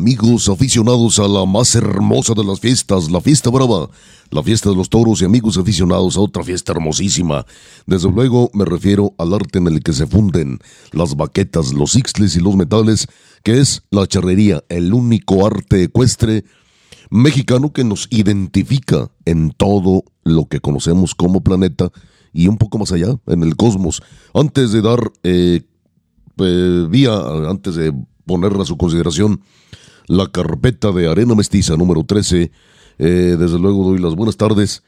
Amigos aficionados a la más hermosa de las fiestas, la fiesta brava, la fiesta de los toros y amigos aficionados a otra fiesta hermosísima. Desde luego me refiero al arte en el que se funden las baquetas, los ixtles y los metales, que es la charrería, el único arte ecuestre mexicano que nos identifica en todo lo que conocemos como planeta y un poco más allá, en el cosmos. Antes de dar eh, eh, vía, antes de ponerla a su consideración, la carpeta de Arena Mestiza número 13. Eh, desde luego doy las buenas tardes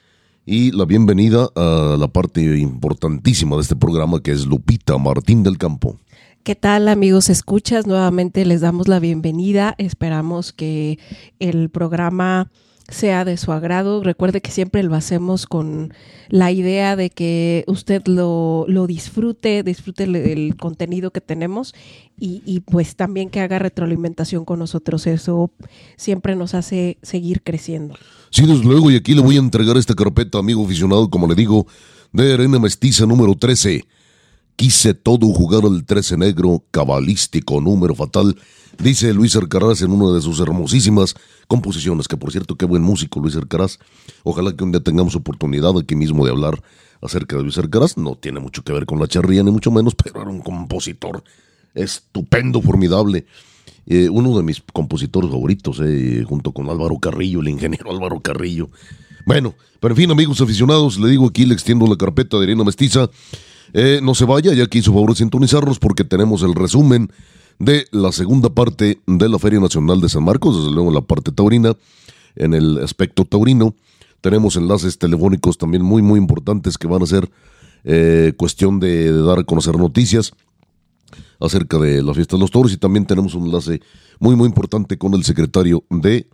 y la bienvenida a la parte importantísima de este programa que es Lupita Martín del Campo. ¿Qué tal amigos escuchas? Nuevamente les damos la bienvenida. Esperamos que el programa sea de su agrado. Recuerde que siempre lo hacemos con la idea de que usted lo, lo disfrute, disfrute el, contenido que tenemos y, y, pues también que haga retroalimentación con nosotros. Eso siempre nos hace seguir creciendo. Sí, desde luego, y aquí le voy a entregar esta carpeta, amigo aficionado, como le digo, de Arena Mestiza número 13. Quise todo jugar al 13 negro, cabalístico, número fatal Dice Luis Arcaraz en una de sus hermosísimas composiciones, que por cierto, qué buen músico Luis Arcaraz. Ojalá que un día tengamos oportunidad aquí mismo de hablar acerca de Luis Arcaraz. No tiene mucho que ver con la charría, ni mucho menos, pero era un compositor estupendo, formidable. Eh, uno de mis compositores favoritos, eh, junto con Álvaro Carrillo, el ingeniero Álvaro Carrillo. Bueno, pero en fin, amigos aficionados, le digo aquí, le extiendo la carpeta de Irina Mestiza. Eh, no se vaya, ya que hizo favor de sintonizarnos porque tenemos el resumen de la segunda parte de la Feria Nacional de San Marcos, desde luego la parte taurina, en el aspecto taurino. Tenemos enlaces telefónicos también muy, muy importantes que van a ser eh, cuestión de, dar a conocer noticias acerca de la fiesta de los toros y también tenemos un enlace muy, muy importante con el secretario de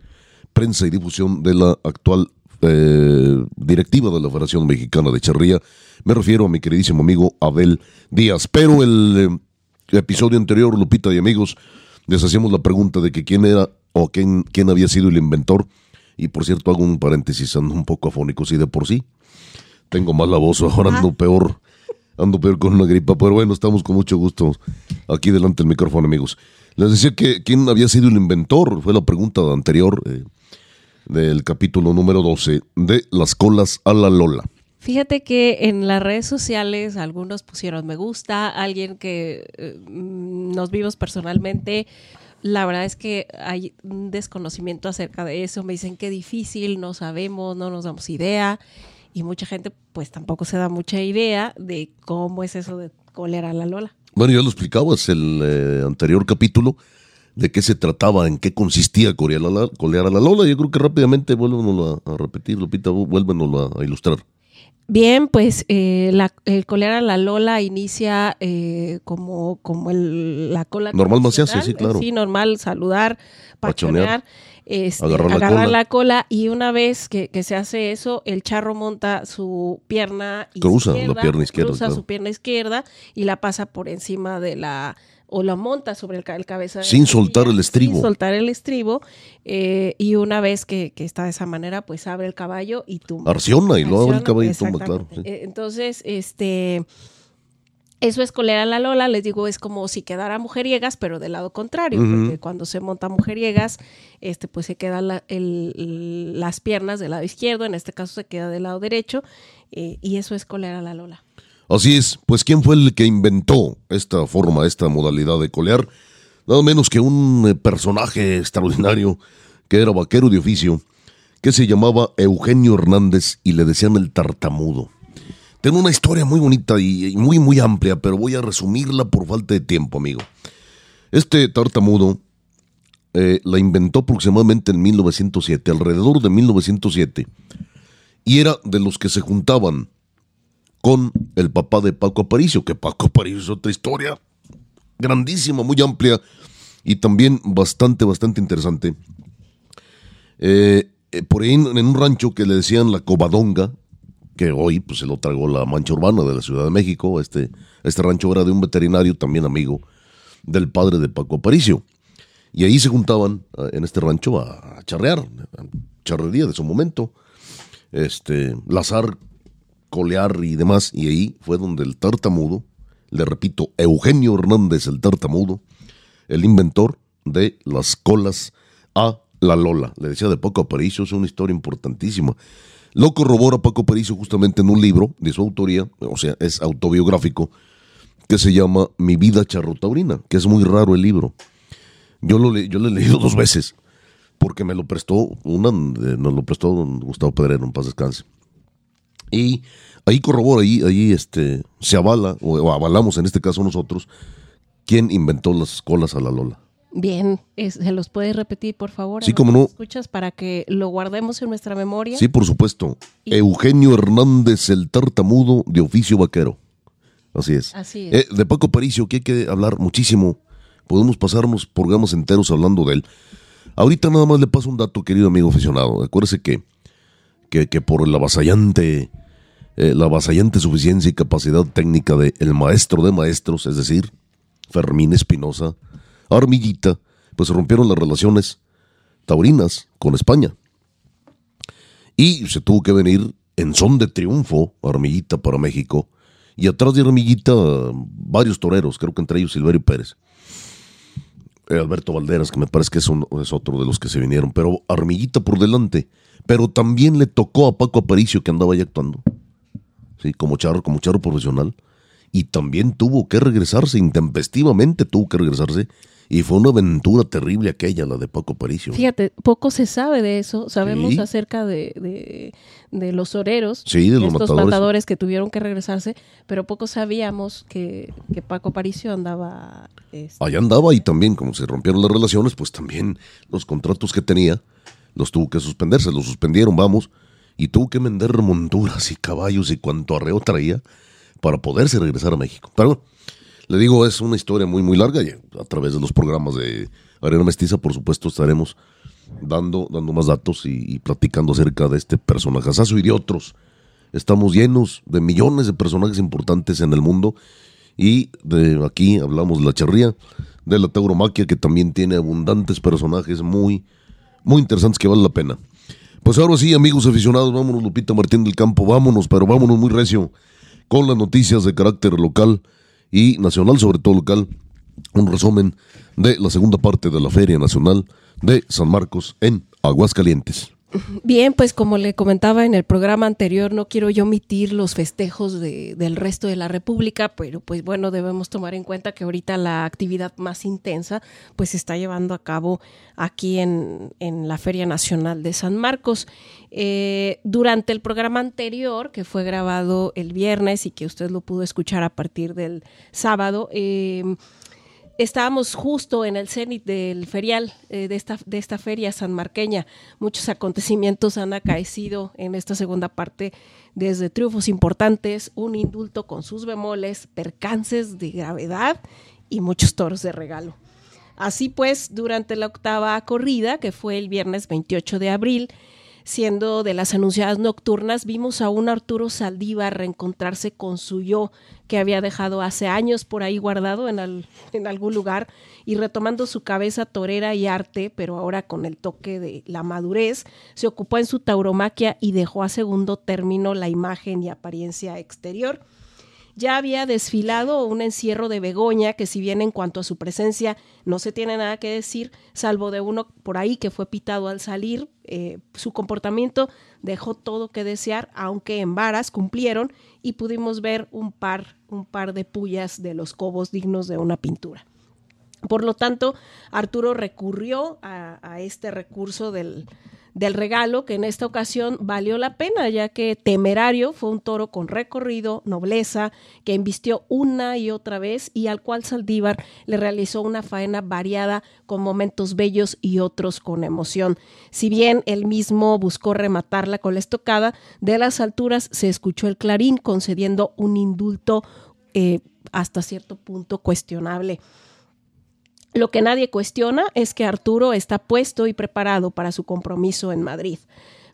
prensa y difusión de la actual eh, directiva de la Federación Mexicana de Charría. Me refiero a mi queridísimo amigo Abel Díaz. Pero el eh, episodio anterior, Lupita y amigos, les hacíamos la pregunta de que quién era o quién, quién había sido el inventor. Y por cierto, hago un paréntesis, ando un poco afónico, sí, de por sí. Tengo más la voz, ahora ando peor, ando peor con una gripa, pero bueno, estamos con mucho gusto aquí delante del micrófono, amigos. Les decía que quién había sido el inventor, fue la pregunta anterior eh, del capítulo número 12 de Las colas a la Lola. Fíjate que en las redes sociales algunos pusieron me gusta, alguien que eh, nos vimos personalmente, la verdad es que hay un desconocimiento acerca de eso, me dicen que difícil, no sabemos, no nos damos idea y mucha gente pues tampoco se da mucha idea de cómo es eso de colear a la Lola. Bueno, ya lo explicabas el eh, anterior capítulo de qué se trataba, en qué consistía colear a la, colear a la Lola. Yo creo que rápidamente vuélvenos a, a repetir, Lupita, vuélvenos a ilustrar. Bien, pues eh, la, el la Lola inicia eh, como, como el, la cola. Normal maciarse, sí, claro. Sí, normal, saludar, pachonear, este, agarrar, la, cola. Y una vez que, se hace eso, el charro monta su pierna cruza izquierda. la pierna izquierda. Cruza su pierna izquierda y la pasa por encima de la o la monta sobre el, el cabeza. Sin soltar el estribo. Sin soltar el estribo. Eh, y una vez que, está de esa manera, pues abre el caballo y tumba. Arciona y lo abre el caballo y tumba, claro. Eh, entonces, este Eso es colear a la Lola, les digo, es como si quedara mujeriegas, pero del lado contrario, porque cuando se monta mujeriegas, este, pues se quedan las piernas del lado izquierdo, en este caso se queda del lado derecho, eh, y eso es colear a la Lola. Así es, pues ¿quién fue el que inventó esta forma, esta modalidad de colear? Nada menos que un eh, personaje extraordinario que era vaquero de oficio, que se llamaba Eugenio Hernández y le decían el tartamudo. Tengo una historia muy bonita y muy, muy amplia, pero voy a resumirla por falta de tiempo, amigo. Este tartamudo eh, la inventó aproximadamente en 1907, alrededor de 1907, y era de los que se juntaban con el papá de Paco Aparicio, que Paco Aparicio es otra historia grandísima, muy amplia y también bastante, bastante interesante. Eh, eh, por ahí en, un rancho que le decían la Covadonga, que hoy pues se lo tragó la mancha urbana de la Ciudad de México. Este, este rancho era de un veterinario también amigo del padre de Paco Aparicio. Y ahí se juntaban eh, en este rancho a, charrear, charrería de su momento, este, lazar, colear y demás. Y ahí fue donde el tartamudo, le repito, Eugenio Hernández el tartamudo, el inventor de las colas a la Lola. Le decía de Paco Aparicio, es una historia importantísima. Lo corrobora Paco Pericio justamente en un libro de su autoría, o sea, es autobiográfico, que se llama Mi vida charrotaurina, que es muy raro el libro. Yo lo, yo lo he leído dos veces, porque me lo prestó, una eh, nos lo prestó don Gustavo Pedrero, en paz descanse. Y ahí corrobora, ahí, ahí este, se avala, o avalamos en este caso nosotros, quién inventó las colas a la Lola. Bien, ¿se los puedes repetir, por favor? Sí, como no. Escuchas para que lo guardemos en nuestra memoria. Sí, por supuesto. Eugenio Hernández, el tartamudo de oficio vaquero. Así es. Así es. Eh, de Paco Paricio, que hay que hablar muchísimo. Podemos pasarnos programas enteros hablando de él. Ahorita nada más le paso un dato, querido amigo aficionado. Acuérdese que, que, por la avasallante, eh, la avasallante suficiencia y capacidad técnica del el maestro de maestros, es decir, Fermín Espinosa, Armillita, pues rompieron las relaciones taurinas con España. Y se tuvo que venir en son de triunfo Armillita para México. Y atrás de Armillita varios toreros, creo que entre ellos Silverio Pérez. Eh, Alberto Valderas, que me parece que es, es, otro de los que se vinieron, pero Armillita por delante. Pero también le tocó a Paco Aparicio que andaba ahí actuando. Sí, como charro, como charro profesional. Y también tuvo que regresarse, intempestivamente tuvo que regresarse y fue una aventura terrible aquella, la de Paco Paricio. Fíjate, poco se sabe de eso. Sabemos acerca de, de, los oreros, sí, de los estos matadores. que tuvieron que regresarse, pero poco sabíamos que, que Paco Paricio andaba... Este... Allá andaba y también, como se rompieron las relaciones, pues también los contratos que tenía los tuvo que suspenderse, los suspendieron, vamos, y tuvo que vender monturas y caballos y cuanto arreo traía para poderse regresar a México. Pero le digo, es una historia muy, muy larga y a través de los programas de Arena Mestiza, por supuesto, estaremos dando, dando más datos y, platicando acerca de este personaje y de otros. Estamos llenos de millones de personajes importantes en el mundo y de aquí hablamos de la charría, de la tauromaquia, que también tiene abundantes personajes muy, muy interesantes que valen la pena. Pues ahora sí, amigos aficionados, vámonos, Lupita Martín del Campo, vámonos, pero vámonos muy recio con las noticias de carácter local y nacional, sobre todo local, un resumen de la segunda parte de la Feria Nacional de San Marcos en Aguascalientes. Bien, pues como le comentaba en el programa anterior, no quiero yo omitir los festejos de, del resto de la República, pero pues bueno, debemos tomar en cuenta que ahorita la actividad más intensa pues se está llevando a cabo aquí en, en la Feria Nacional de San Marcos. Eh, durante el programa anterior, que fue grabado el viernes y que usted lo pudo escuchar a partir del sábado, eh, estábamos justo en el cenit del ferial eh, de, esta, de esta feria sanmarqueña. Muchos acontecimientos han acaecido en esta segunda parte, desde triunfos importantes, un indulto con sus bemoles, percances de gravedad y muchos toros de regalo. Así pues, durante la octava corrida, que fue el viernes 28 de abril, siendo de las anunciadas nocturnas, vimos a un Arturo Saldívar reencontrarse con su yo que había dejado hace años por ahí guardado en, en algún lugar y retomando su cabeza torera y arte, pero ahora con el toque de la madurez, se ocupó en su tauromaquia y dejó a segundo término la imagen y apariencia exterior ya había desfilado un encierro de Begoña, que si bien en cuanto a su presencia no se tiene nada que decir, salvo de uno por ahí que fue pitado al salir, eh, su comportamiento dejó todo que desear, aunque en varas cumplieron y pudimos ver un par, un par de pullas de los cobos dignos de una pintura. Por lo tanto, Arturo recurrió a este recurso del, del regalo que en esta ocasión valió la pena, ya que Temerario fue un toro con recorrido, nobleza, que embistió una y otra vez y al cual Saldívar le realizó una faena variada con momentos bellos y otros con emoción. Si bien él mismo buscó rematarla con la estocada, de las alturas se escuchó el clarín concediendo un indulto eh, hasta cierto punto cuestionable. Lo que nadie cuestiona es que Arturo está puesto y preparado para su compromiso en Madrid.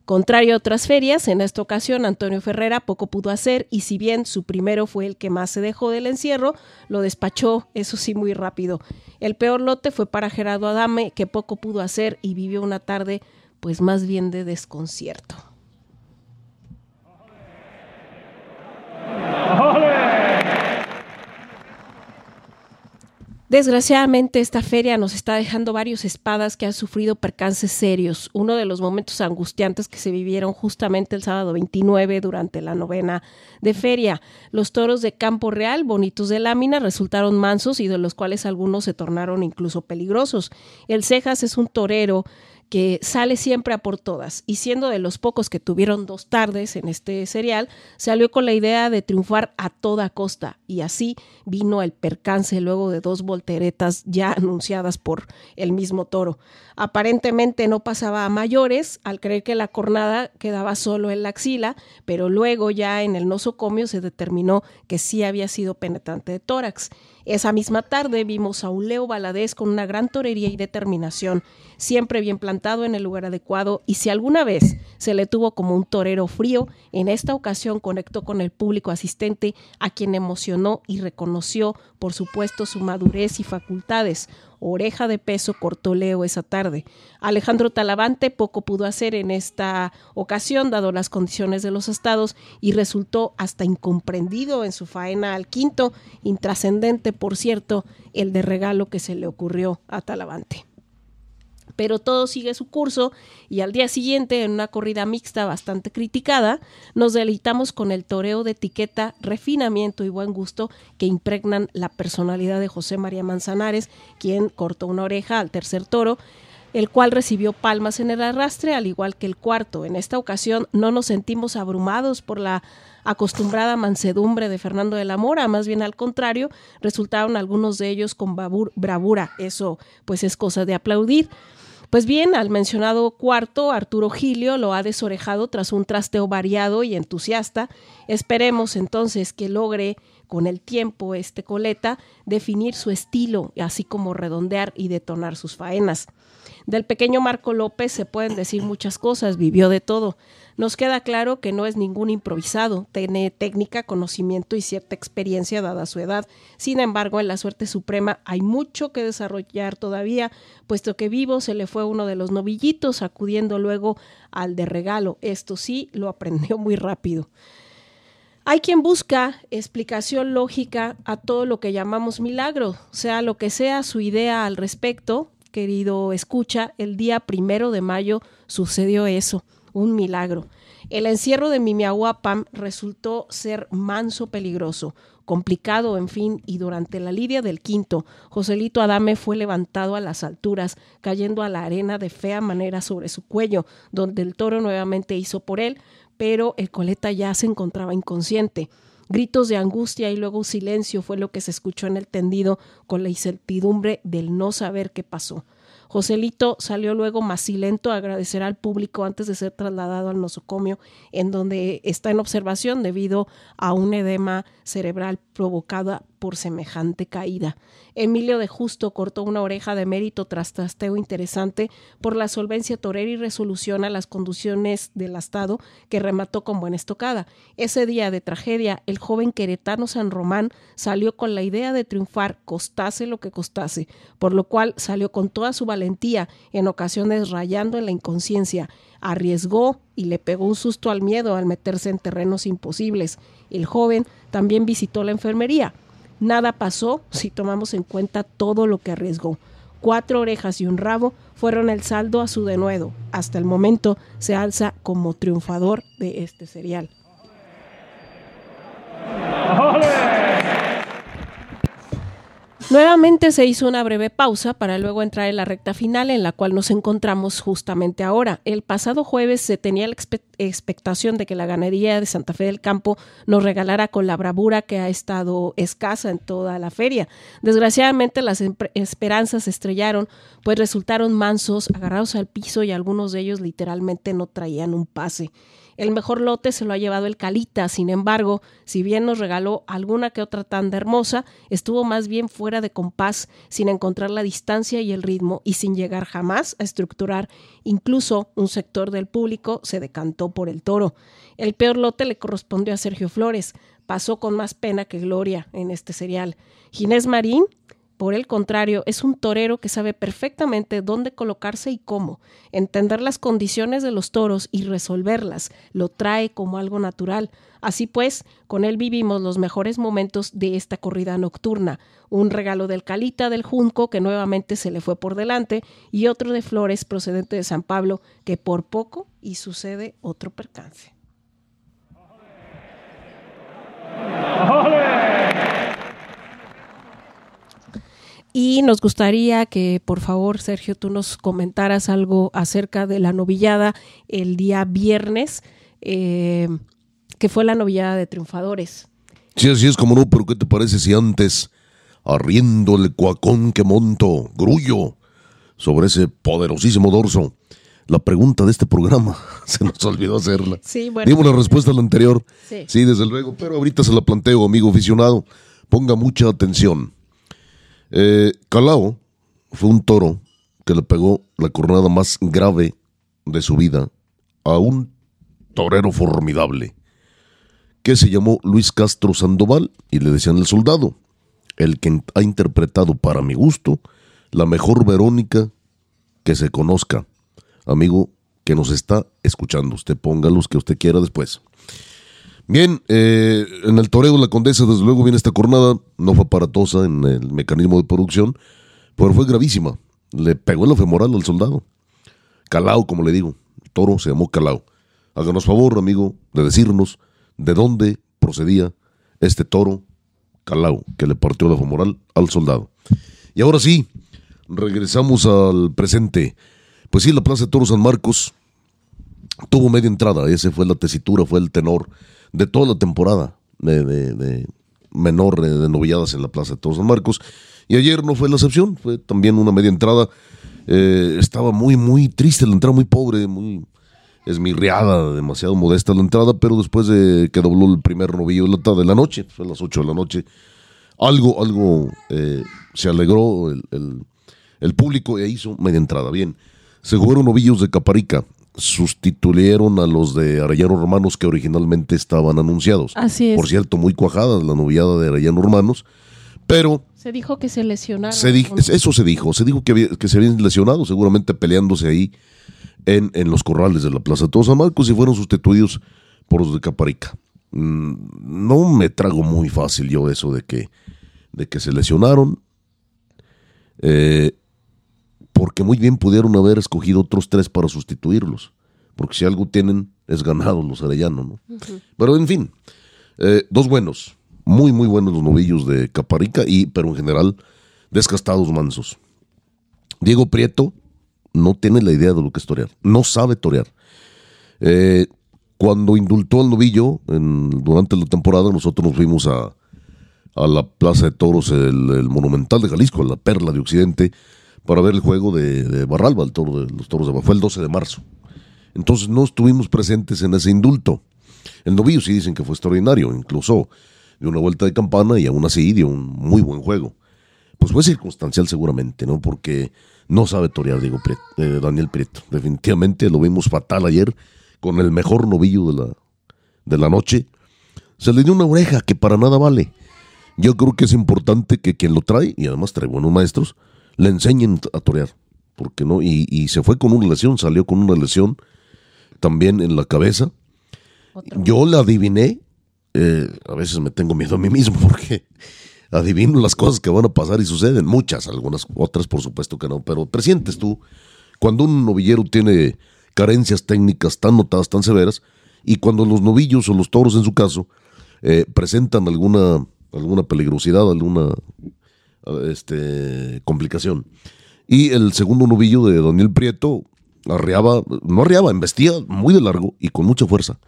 Contrario a otras ferias, en esta ocasión Antonio Ferrera poco pudo hacer y si bien su primero fue el que más se dejó del encierro, lo despachó, eso sí, muy rápido. El peor lote fue para Gerardo Adame, que poco pudo hacer y vivió una tarde pues más bien de desconcierto. Desgraciadamente esta feria nos está dejando varios espadas que han sufrido percances serios. Uno de los momentos angustiantes que se vivieron justamente el sábado 29 durante la novena de feria. Los toros de Campo Real, bonitos de lámina, resultaron mansos y de los cuales algunos se tornaron incluso peligrosos. El Cejas es un torero que sale siempre a por todas y siendo de los pocos que tuvieron dos tardes en este serial, salió con la idea de triunfar a toda costa y así vino el percance luego de dos volteretas ya anunciadas por el mismo toro. Aparentemente no pasaba a mayores al creer que la cornada quedaba solo en la axila, pero luego ya en el nosocomio se determinó que sí había sido penetrante de tórax. Esa misma tarde vimos a un Leo con una gran torería y determinación, siempre bien plantado en el lugar adecuado y si alguna vez se le tuvo como un torero frío, en esta ocasión conectó con el público asistente a quien emocionó y reconoció, por supuesto, su madurez y facultades oreja de peso cortó Leo esa tarde. Alejandro Talavante poco pudo hacer en esta ocasión, dado las condiciones de los estados, y resultó hasta incomprendido en su faena al quinto, intrascendente, por cierto, el de regalo que se le ocurrió a Talavante pero todo sigue su curso y al día siguiente, en una corrida mixta bastante criticada, nos deleitamos con el toreo de etiqueta, refinamiento y buen gusto que impregnan la personalidad de José María Manzanares, quien cortó una oreja al tercer toro el cual recibió palmas en el arrastre, al igual que el cuarto. En esta ocasión no nos sentimos abrumados por la acostumbrada mansedumbre de Fernando de la Mora, más bien al contrario, resultaron algunos de ellos con bravura. Eso pues es cosa de aplaudir. Pues bien, al mencionado cuarto, Arturo Gilio lo ha desorejado tras un trasteo variado y entusiasta. Esperemos entonces que logre con el tiempo este coleta definir su estilo, así como redondear y detonar sus faenas. Del pequeño Marco López se pueden decir muchas cosas, vivió de todo. Nos queda claro que no es ningún improvisado, tiene técnica, conocimiento y cierta experiencia dada su edad. Sin embargo, en la suerte suprema hay mucho que desarrollar todavía, puesto que vivo se le fue uno de los novillitos, acudiendo luego al de regalo. Esto sí, lo aprendió muy rápido. Hay quien busca explicación lógica a todo lo que llamamos milagro, sea lo que sea su idea al respecto, querido escucha, el día primero de mayo sucedió eso un milagro. El encierro de Mimiahuapam resultó ser manso peligroso, complicado, en fin, y durante la lidia del quinto, Joselito Adame fue levantado a las alturas, cayendo a la arena de fea manera sobre su cuello, donde el toro nuevamente hizo por él, pero el coleta ya se encontraba inconsciente. Gritos de angustia y luego silencio fue lo que se escuchó en el tendido con la incertidumbre del no saber qué pasó. Joselito salió luego macilento a agradecer al público antes de ser trasladado al nosocomio, en donde está en observación debido a un edema cerebral provocado por semejante caída. Emilio de Justo cortó una oreja de mérito tras trasteo interesante por la solvencia torera y resolución a las conducciones del astado que remató con buena estocada. Ese día de tragedia, el joven queretano San Román salió con la idea de triunfar, costase lo que costase, por lo cual salió con toda su valentía, en ocasiones rayando en la inconsciencia, arriesgó y le pegó un susto al miedo al meterse en terrenos imposibles. El joven también visitó la enfermería. Nada pasó si tomamos en cuenta todo lo que arriesgó. Cuatro orejas y un rabo fueron el saldo a su denuedo. Hasta el momento se alza como triunfador de este serial. Nuevamente se hizo una breve pausa para luego entrar en la recta final en la cual nos encontramos justamente ahora. El pasado jueves se tenía la expectación de que la ganadería de Santa Fe del Campo nos regalara con la bravura que ha estado escasa en toda la feria. Desgraciadamente las esperanzas estrellaron, pues resultaron mansos, agarrados al piso y algunos de ellos literalmente no traían un pase. El mejor lote se lo ha llevado el Calita, sin embargo, si bien nos regaló alguna que otra tanda hermosa, estuvo más bien fuera de compás, sin encontrar la distancia y el ritmo y sin llegar jamás a estructurar. Incluso un sector del público se decantó por el toro. El peor lote le correspondió a Sergio Flores, pasó con más pena que gloria en este serial. Ginés Marín por el contrario, es un torero que sabe perfectamente dónde colocarse y cómo. Entender las condiciones de los toros y resolverlas lo trae como algo natural. Así pues, con él vivimos los mejores momentos de esta corrida nocturna. Un regalo del Calita del Junco que nuevamente se le fue por delante y otro de Flores procedente de San Pablo que por poco y sucede otro percance. Y nos gustaría que, por favor, Sergio, tú nos comentaras algo acerca de la novillada el día viernes, eh, que fue la novillada de triunfadores. Sí, así es como no, pero ¿qué te parece si antes, arriendo el cuacón que monto, grullo, sobre ese poderosísimo dorso, la pregunta de este programa, se nos olvidó hacerla. Sí, bueno. Dimos la respuesta a la anterior. Sí. sí, desde luego, pero ahorita se la planteo, amigo aficionado. Ponga mucha atención. Eh, Calao fue un toro que le pegó la cornada más grave de su vida a un torero formidable que se llamó Luis Castro Sandoval y le decían el soldado, el que ha interpretado para mi gusto la mejor Verónica que se conozca. Amigo que nos está escuchando, usted ponga los que usted quiera después. Bien, eh, en el toreo La Condesa, desde luego, viene esta cornada, no fue aparatosa en el mecanismo de producción, pero fue gravísima. Le pegó en la femoral al soldado. Calao, como le digo, el toro se llamó Calao. Háganos favor, amigo, de decirnos de dónde procedía este toro Calao que le partió la femoral al soldado. Y ahora sí, regresamos al presente. Pues sí, la Plaza de Toro San Marcos tuvo media entrada, ese fue la tesitura, fue el tenor de toda la temporada de, menor de novilladas en la Plaza de Todos San Marcos. Y ayer no fue la excepción, fue también una media entrada. Eh, estaba muy, muy triste la entrada, muy pobre, muy esmirriada, demasiado modesta la entrada, pero después de que dobló el primer novillo de la, de noche, fue a las 8 de la noche, algo, algo eh, se alegró el, público e hizo media entrada. Bien, se jugaron novillos de Caparica, sustituyeron a los de Arellano Romanos que originalmente estaban anunciados. Así es. Por cierto, muy cuajadas la novillada de Arellano Romanos, pero... Se dijo que se lesionaron. Se eso se dijo, se dijo que, que se habían lesionado, seguramente peleándose ahí en, en los corrales de la Plaza de Todos San Marcos y fueron sustituidos por los de Caparica. Mm, no me trago muy fácil yo eso de que, de que se lesionaron. Eh, porque muy bien pudieron haber escogido otros tres para sustituirlos, porque si algo tienen es ganado los arellanos, ¿no? Pero en fin, eh, dos buenos, muy muy buenos los novillos de Caparica, y, pero en general descastados mansos. Diego Prieto no tiene la idea de lo que es torear, no sabe torear. Eh, cuando indultó al novillo en, durante la temporada, nosotros nos fuimos a, a la Plaza de Toros, el, el Monumental de Jalisco, a la Perla de Occidente, para ver el juego de, Barralba, el toro de los toros de Fue el 12 de marzo. Entonces no estuvimos presentes en ese indulto. El novillo sí dicen que fue extraordinario, incluso de una vuelta de campana y aún así dio un muy buen juego. Pues fue circunstancial seguramente, ¿no? Porque no sabe torear Diego eh, Daniel Prieto. Definitivamente lo vimos fatal ayer con el mejor novillo de la, de la noche. Se le dio una oreja que para nada vale. Yo creo que es importante que quien lo trae, y además trae buenos maestros, le enseñen a torear. Porque no, y, y se fue con una lesión, salió con una lesión también en la cabeza. Yo la adiviné. Eh, a veces me tengo miedo a mí mismo porque adivino las cosas que van a pasar y suceden. Muchas, algunas, otras por supuesto que no. Pero presientes tú, cuando un novillero tiene carencias técnicas tan notadas, tan severas, y cuando los novillos o los toros en su caso eh, presentan alguna, alguna peligrosidad, alguna este, complicación. Y el segundo novillo de Daniel Prieto arreaba, no arreaba, embestía muy de largo y con mucha fuerza.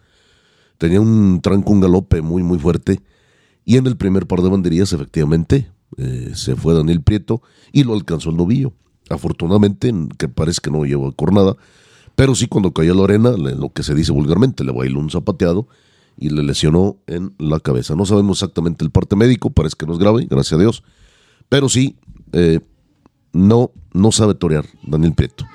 Tenía un tranco, un galope muy, muy fuerte. Y en el primer par de banderías, efectivamente, eh, se fue Daniel Prieto y lo alcanzó el novillo. Afortunadamente, que parece que no llevó cornada, pero sí cuando cayó la arena, lo que se dice vulgarmente, le bailó un zapateado y le lesionó en la cabeza. No sabemos exactamente el parte médico, parece que no es grave, gracias a Dios. Pero sí, eh, no, no sabe torear Daniel Prieto.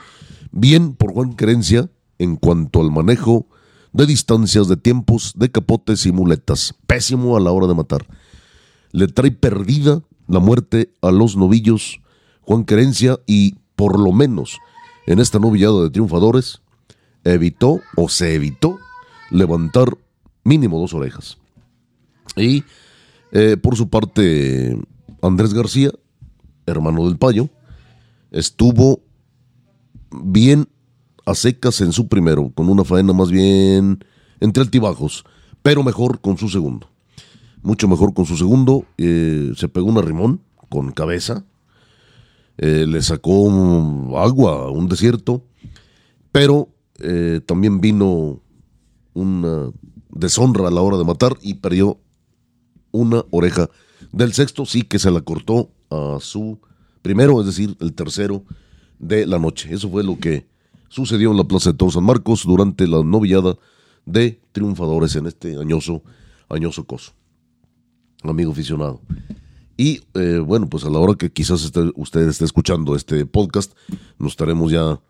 Bien por Juan Querencia en cuanto al manejo de distancias, de tiempos, de capotes y muletas. Pésimo a la hora de matar. Le trae perdida la muerte a los novillos Juan Querencia y por lo menos en esta novillada de triunfadores evitó o se evitó levantar mínimo dos orejas. Y eh, por su parte Andrés García, hermano del Payo, estuvo bien a secas en su primero, con una faena más bien entre altibajos, pero mejor con su segundo. Mucho mejor con su segundo. Eh, se pegó un arrimón con cabeza, eh, le sacó agua a un desierto, pero eh, también vino una deshonra a la hora de matar y perdió una oreja del sexto, sí que se la cortó a su primero, es decir, el tercero de la noche. Eso fue lo que sucedió en la Plaza de Toros San Marcos durante la novillada de triunfadores en este añoso, añoso coso. Amigo aficionado. Y eh, bueno, pues a la hora que quizás usted esté escuchando este podcast, nos estaremos ya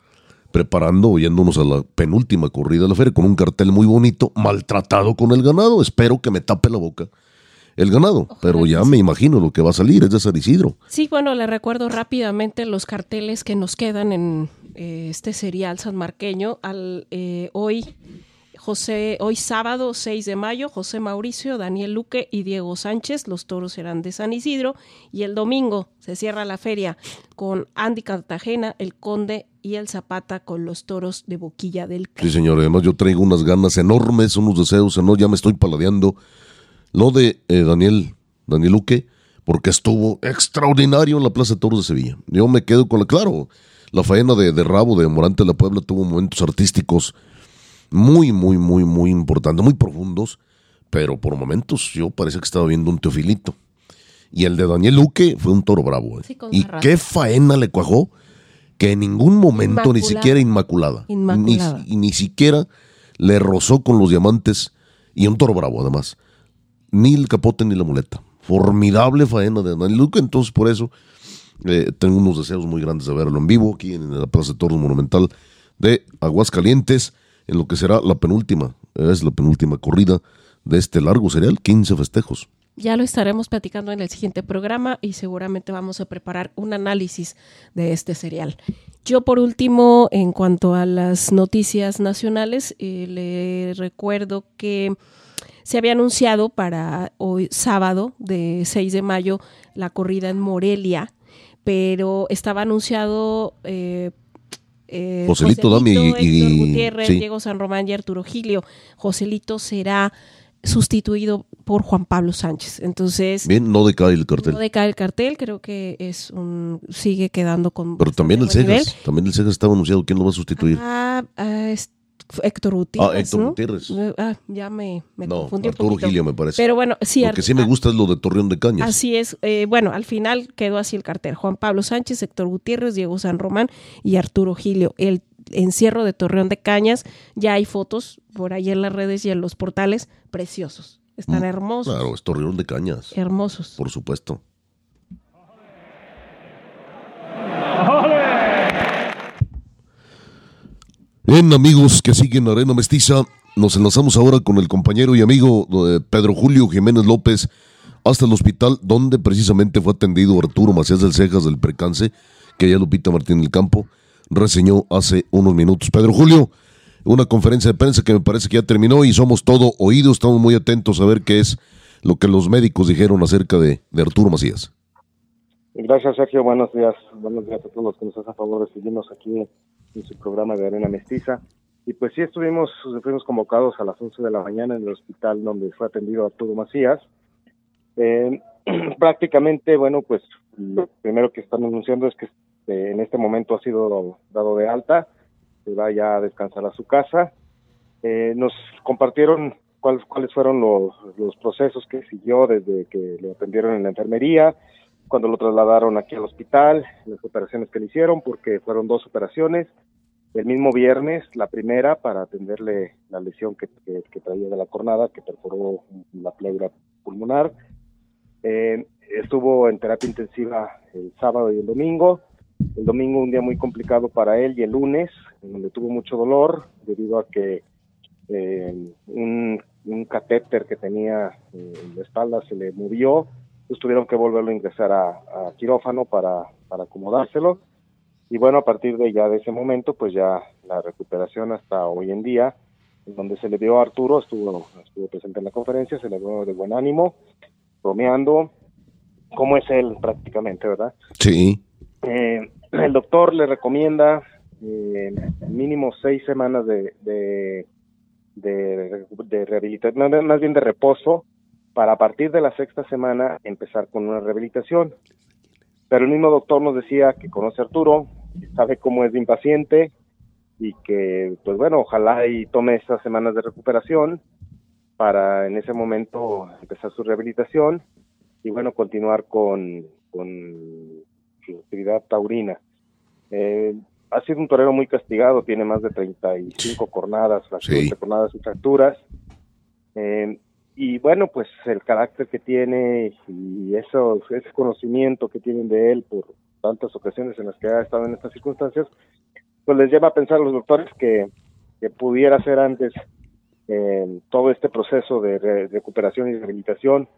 preparando, yéndonos a la penúltima corrida de la feria con un cartel muy bonito, maltratado con el ganado. Espero que me tape la boca el ganado, pero ya me imagino lo que va a salir, es de San Isidro. Sí, bueno, le recuerdo rápidamente los carteles que nos quedan en eh, este serial sanmarqueño. Al, eh, hoy, José, hoy sábado 6 de mayo, José Mauricio, Daniel Luque y Diego Sánchez, los toros serán de San Isidro, y el domingo se cierra la feria con Andy Cartagena, el Conde y el Zapata con los toros de Boquilla del Sí, señor, además yo traigo unas ganas enormes, unos deseos, no, ya me estoy paladeando lo de eh, Daniel, Daniel Luque, porque estuvo extraordinario en la Plaza de Toros de Sevilla. Yo me quedo con la, claro, la faena de, Rabo de Morante de la Puebla tuvo momentos artísticos muy, muy, muy, muy importantes, muy profundos, pero por momentos yo parece que estaba viendo un teofilito. Y el de Daniel Luque fue un toro bravo. ¿eh? y qué faena le cuajó, que en ningún momento, ni siquiera inmaculada, inmaculada. Ni, ni siquiera le rozó con los diamantes, y un toro bravo además ni el capote ni la muleta. Formidable faena de Luque, entonces por eso eh, tengo unos deseos muy grandes de verlo en vivo aquí en la Plaza de Toros Monumental de Aguascalientes, en lo que será la penúltima, es la penúltima corrida de este largo serial, 15 festejos. Ya lo estaremos platicando en el siguiente programa y seguramente vamos a preparar un análisis de este serial. Yo por último, en cuanto a las noticias nacionales, eh, le recuerdo que se había anunciado para hoy sábado de 6 de mayo la corrida en Morelia, pero estaba anunciado eh, eh, Joselito, Dami y, Gutiérrez, Diego San Román y Arturo Gilio. Joselito será sustituido por Juan Pablo Sánchez. Entonces, bien, no decae el cartel. No decae el cartel, creo que es un sigue quedando con Pero también el Cejas, también el Cejas estaba anunciado quién lo va a sustituir. Ah, ah este Héctor Gutiérrez. Ah, Héctor Gutiérrez. Ah, ya me, me no, Arturo Gilio me parece. Pero bueno, sí. Lo que sí me gusta es lo de Torreón de Cañas. Así es. Eh, bueno, al final quedó así el cartel. Juan Pablo Sánchez, Héctor Gutiérrez, Diego San Román y Arturo Gilio. El encierro de Torreón de Cañas, ya hay fotos por ahí en las redes y en los portales preciosos. Están mm, hermosos. Claro, es Torreón de Cañas. Hermosos. Por supuesto. Bien, amigos que siguen Arena Mestiza, nos enlazamos ahora con el compañero y amigo eh, Pedro Julio Jiménez López hasta el hospital donde precisamente fue atendido Arturo Macías del Cejas del Precance, que ya Lupita Martín del Campo reseñó hace unos minutos. Pedro Julio, una conferencia de prensa que me parece que ya terminó y somos todo oídos, estamos muy atentos a ver qué es lo que los médicos dijeron acerca de Arturo Macías. Gracias, Sergio. Buenos días. Buenos días a todos los que nos hacen favor de seguirnos aquí en su programa de Arena Mestiza. Y pues sí, estuvimos, fuimos convocados a las 11 de la mañana en el hospital donde fue atendido Arturo Macías. Eh, prácticamente, bueno, pues lo primero que están anunciando es que eh, en este momento ha sido dado de alta, se va ya a descansar a su casa. Eh, nos compartieron cuáles cuáles fueron los, los procesos que siguió desde que lo atendieron en la enfermería, cuando lo trasladaron aquí al hospital, las operaciones que le hicieron, porque fueron dos operaciones. El mismo viernes, la primera, para atenderle la lesión que, traía de la cornada, que perforó la pleura pulmonar. Eh, estuvo en terapia intensiva el sábado y el domingo. El domingo un día muy complicado para él y el lunes, donde tuvo mucho dolor debido a que eh, un, un catéter que tenía en la espalda se le movió pues tuvieron que volverlo a ingresar a, quirófano para, para acomodárselo. Y bueno, a partir de ya de ese momento, pues ya la recuperación hasta hoy en día, donde se le dio a Arturo, estuvo, estuvo presente en la conferencia, se le dio de buen ánimo, bromeando, como es él prácticamente, ¿verdad? Sí. Eh, el doctor le recomienda eh, mínimo seis semanas de, de, de, de rehabilitación, más bien de reposo, para a partir de la sexta semana empezar con una rehabilitación. Pero el mismo doctor nos decía que conoce a Arturo, que sabe cómo es de impaciente y que, pues bueno, ojalá y tome estas semanas de recuperación para en ese momento empezar su rehabilitación y bueno, continuar con, con su actividad taurina. Eh, ha sido un torero muy castigado, tiene más de 35 cornadas, fracturas, sí. cornadas y fracturas. Eh, y bueno, pues el carácter que tiene y eso, ese conocimiento que tienen de él por tantas ocasiones en las que ha estado en estas circunstancias, pues les lleva a pensar a los doctores que, pudiera ser antes eh, todo este proceso de recuperación y rehabilitación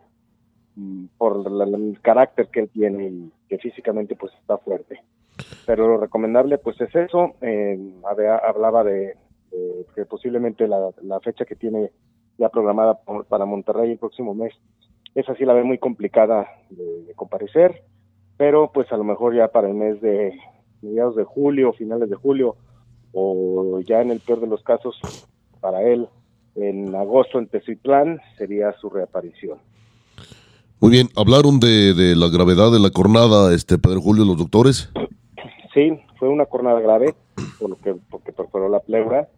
mm, por el carácter que él tiene y que físicamente pues está fuerte. Pero lo recomendable pues es eso, eh, hablaba de, que posiblemente la fecha que tiene ya programada para Monterrey el próximo mes. Esa sí la ve muy complicada de, comparecer, pero pues a lo mejor ya para el mes de mediados de julio, finales de julio, o ya en el peor de los casos para él, en agosto en Teziutlán, sería su reaparición. Muy bien, ¿hablaron de, de la gravedad de la cornada, este Pedro Julio, los doctores? Sí, fue una cornada grave, por lo que, porque perforó la pleura.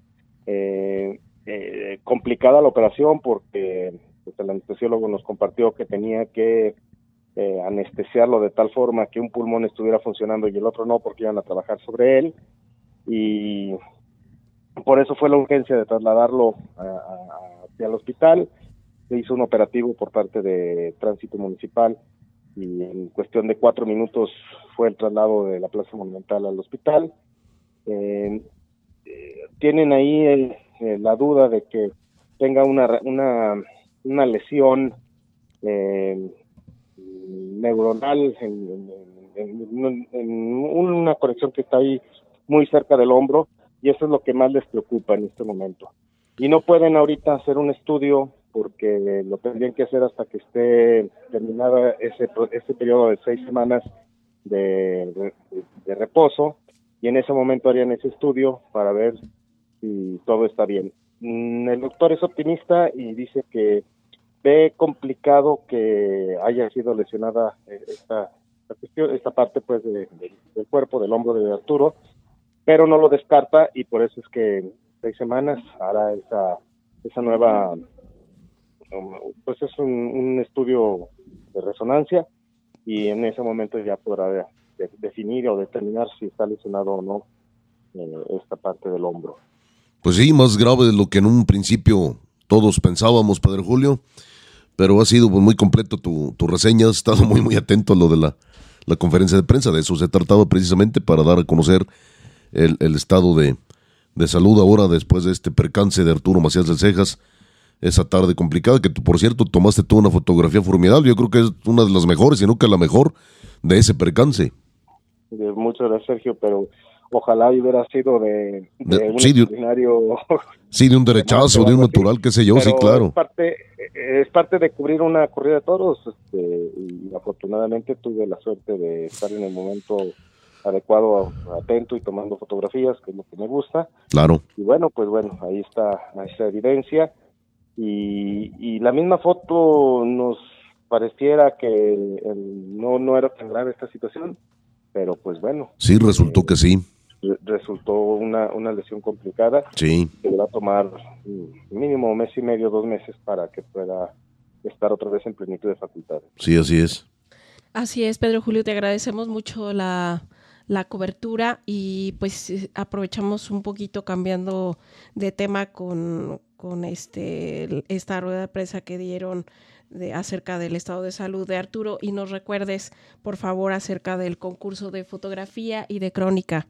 Eh, eh, complicada la operación porque pues, el anestesiólogo nos compartió que tenía que eh, anestesiarlo de tal forma que un pulmón estuviera funcionando y el otro no porque iban a trabajar sobre él. Y por eso fue la urgencia de trasladarlo el hospital. Se hizo un operativo por parte de tránsito municipal y en cuestión de cuatro minutos fue el traslado de la plaza monumental al hospital. Eh, tienen ahí el, eh, la duda de que tenga una, una, una lesión eh, neuronal en, una conexión que está ahí muy cerca del hombro y eso es lo que más les preocupa en este momento. Y no pueden ahorita hacer un estudio porque lo tendrían que hacer hasta que esté terminada ese, ese periodo de seis semanas de, de reposo y en ese momento harían ese estudio para ver y todo está bien. Mm, el doctor es optimista y dice que ve complicado que haya sido lesionada eh, esta, esta parte pues del cuerpo, del hombro de Arturo, pero no lo descarta y por eso es que en seis semanas hará esa, esa nueva, pues es un, estudio de resonancia y en ese momento ya podrá definir o determinar si está lesionado o no eh, esta parte del hombro. Pues sí, más grave de lo que en un principio todos pensábamos, Padre Julio. pero ha sido pues, muy completo tu, tu reseña, has estado muy, muy atento a lo de la, la conferencia de prensa, de eso se trataba precisamente para dar a conocer el, el estado de, de salud ahora después de este percance de Arturo Macías del Cejas, esa tarde complicada, que tú, por cierto tomaste tú una fotografía formidable, yo creo que es una de las mejores, y no que la mejor, de ese percance. Muchas gracias, Sergio, pero ojalá hubiera sido de, de, De- un sí, extraordinario Sí, de un derechazo, de un natural, qué sé yo, sí, claro. Es parte, es parte de cubrir una corrida de toros este, y afortunadamente tuve la suerte de estar en el momento adecuado, atento y tomando fotografías, que es lo que me gusta. Claro, Y bueno, pues bueno, ahí está esa evidencia. Y, y la misma foto nos pareciera que el- no, no era tan grave esta situación, pero pues bueno, sí, resultó que sí, resultó una, una lesión complicada sí, que va a tomar mínimo mes y medio, dos meses para que pueda estar otra vez en plenitud de facultades. sí, así es. Así es, Pedro Julio, te agradecemos mucho la, la cobertura y pues aprovechamos un poquito cambiando de tema con, con este esta rueda de prensa que dieron de, acerca del estado de salud de Arturo y nos recuerdes, por favor, acerca del concurso de fotografía y de crónica.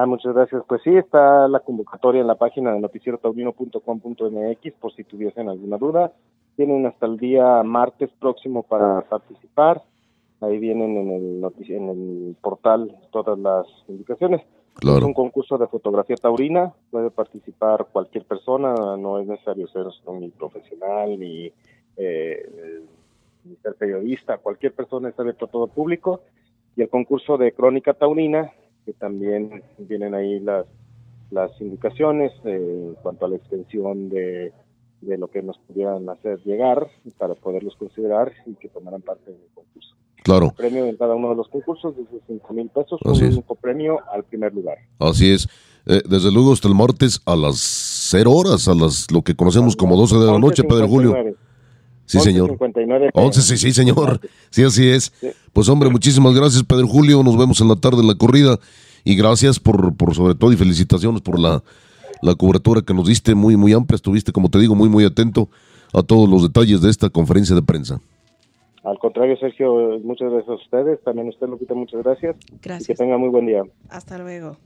Ah, muchas gracias. Pues sí, está la convocatoria en la página de noticierotaurino.com.mx por si tuviesen alguna duda. Tienen hasta el día martes próximo para participar. Ahí vienen en el, notici- en el portal todas las indicaciones. Es Claro, un concurso de fotografía taurina, puede participar cualquier persona, no es necesario ser ni profesional ni, eh, ni ser periodista, cualquier persona está abierto a todo público. Y el concurso de crónica taurina, que también vienen ahí las, las indicaciones eh, en cuanto a la extensión de, de lo que nos pudieran hacer llegar para poderlos considerar y que tomaran parte del concurso claro, premio en cada uno de los concursos, desde 5 mil pesos, Así un único premio al primer lugar. así es. Eh, desde luego hasta el martes a las 0 horas, a las lo que conocemos como 12 de la noche, Pedro Julio. 11:59. Sí, señor. 11:59. 11, sí, sí, señor. Sí, así es. Sí. Pues hombre, muchísimas gracias, Pedro Julio. Nos vemos en la tarde en la corrida. Y gracias por, por sobre todo, y felicitaciones por la, la cobertura que nos diste, muy, muy amplia. Estuviste, como te digo, muy, muy atento a todos los detalles de esta conferencia de prensa. Al contrario, Sergio, muchas gracias a ustedes. También a usted, Lupita, muchas gracias. Y que Gracias. tenga muy buen día. Hasta luego.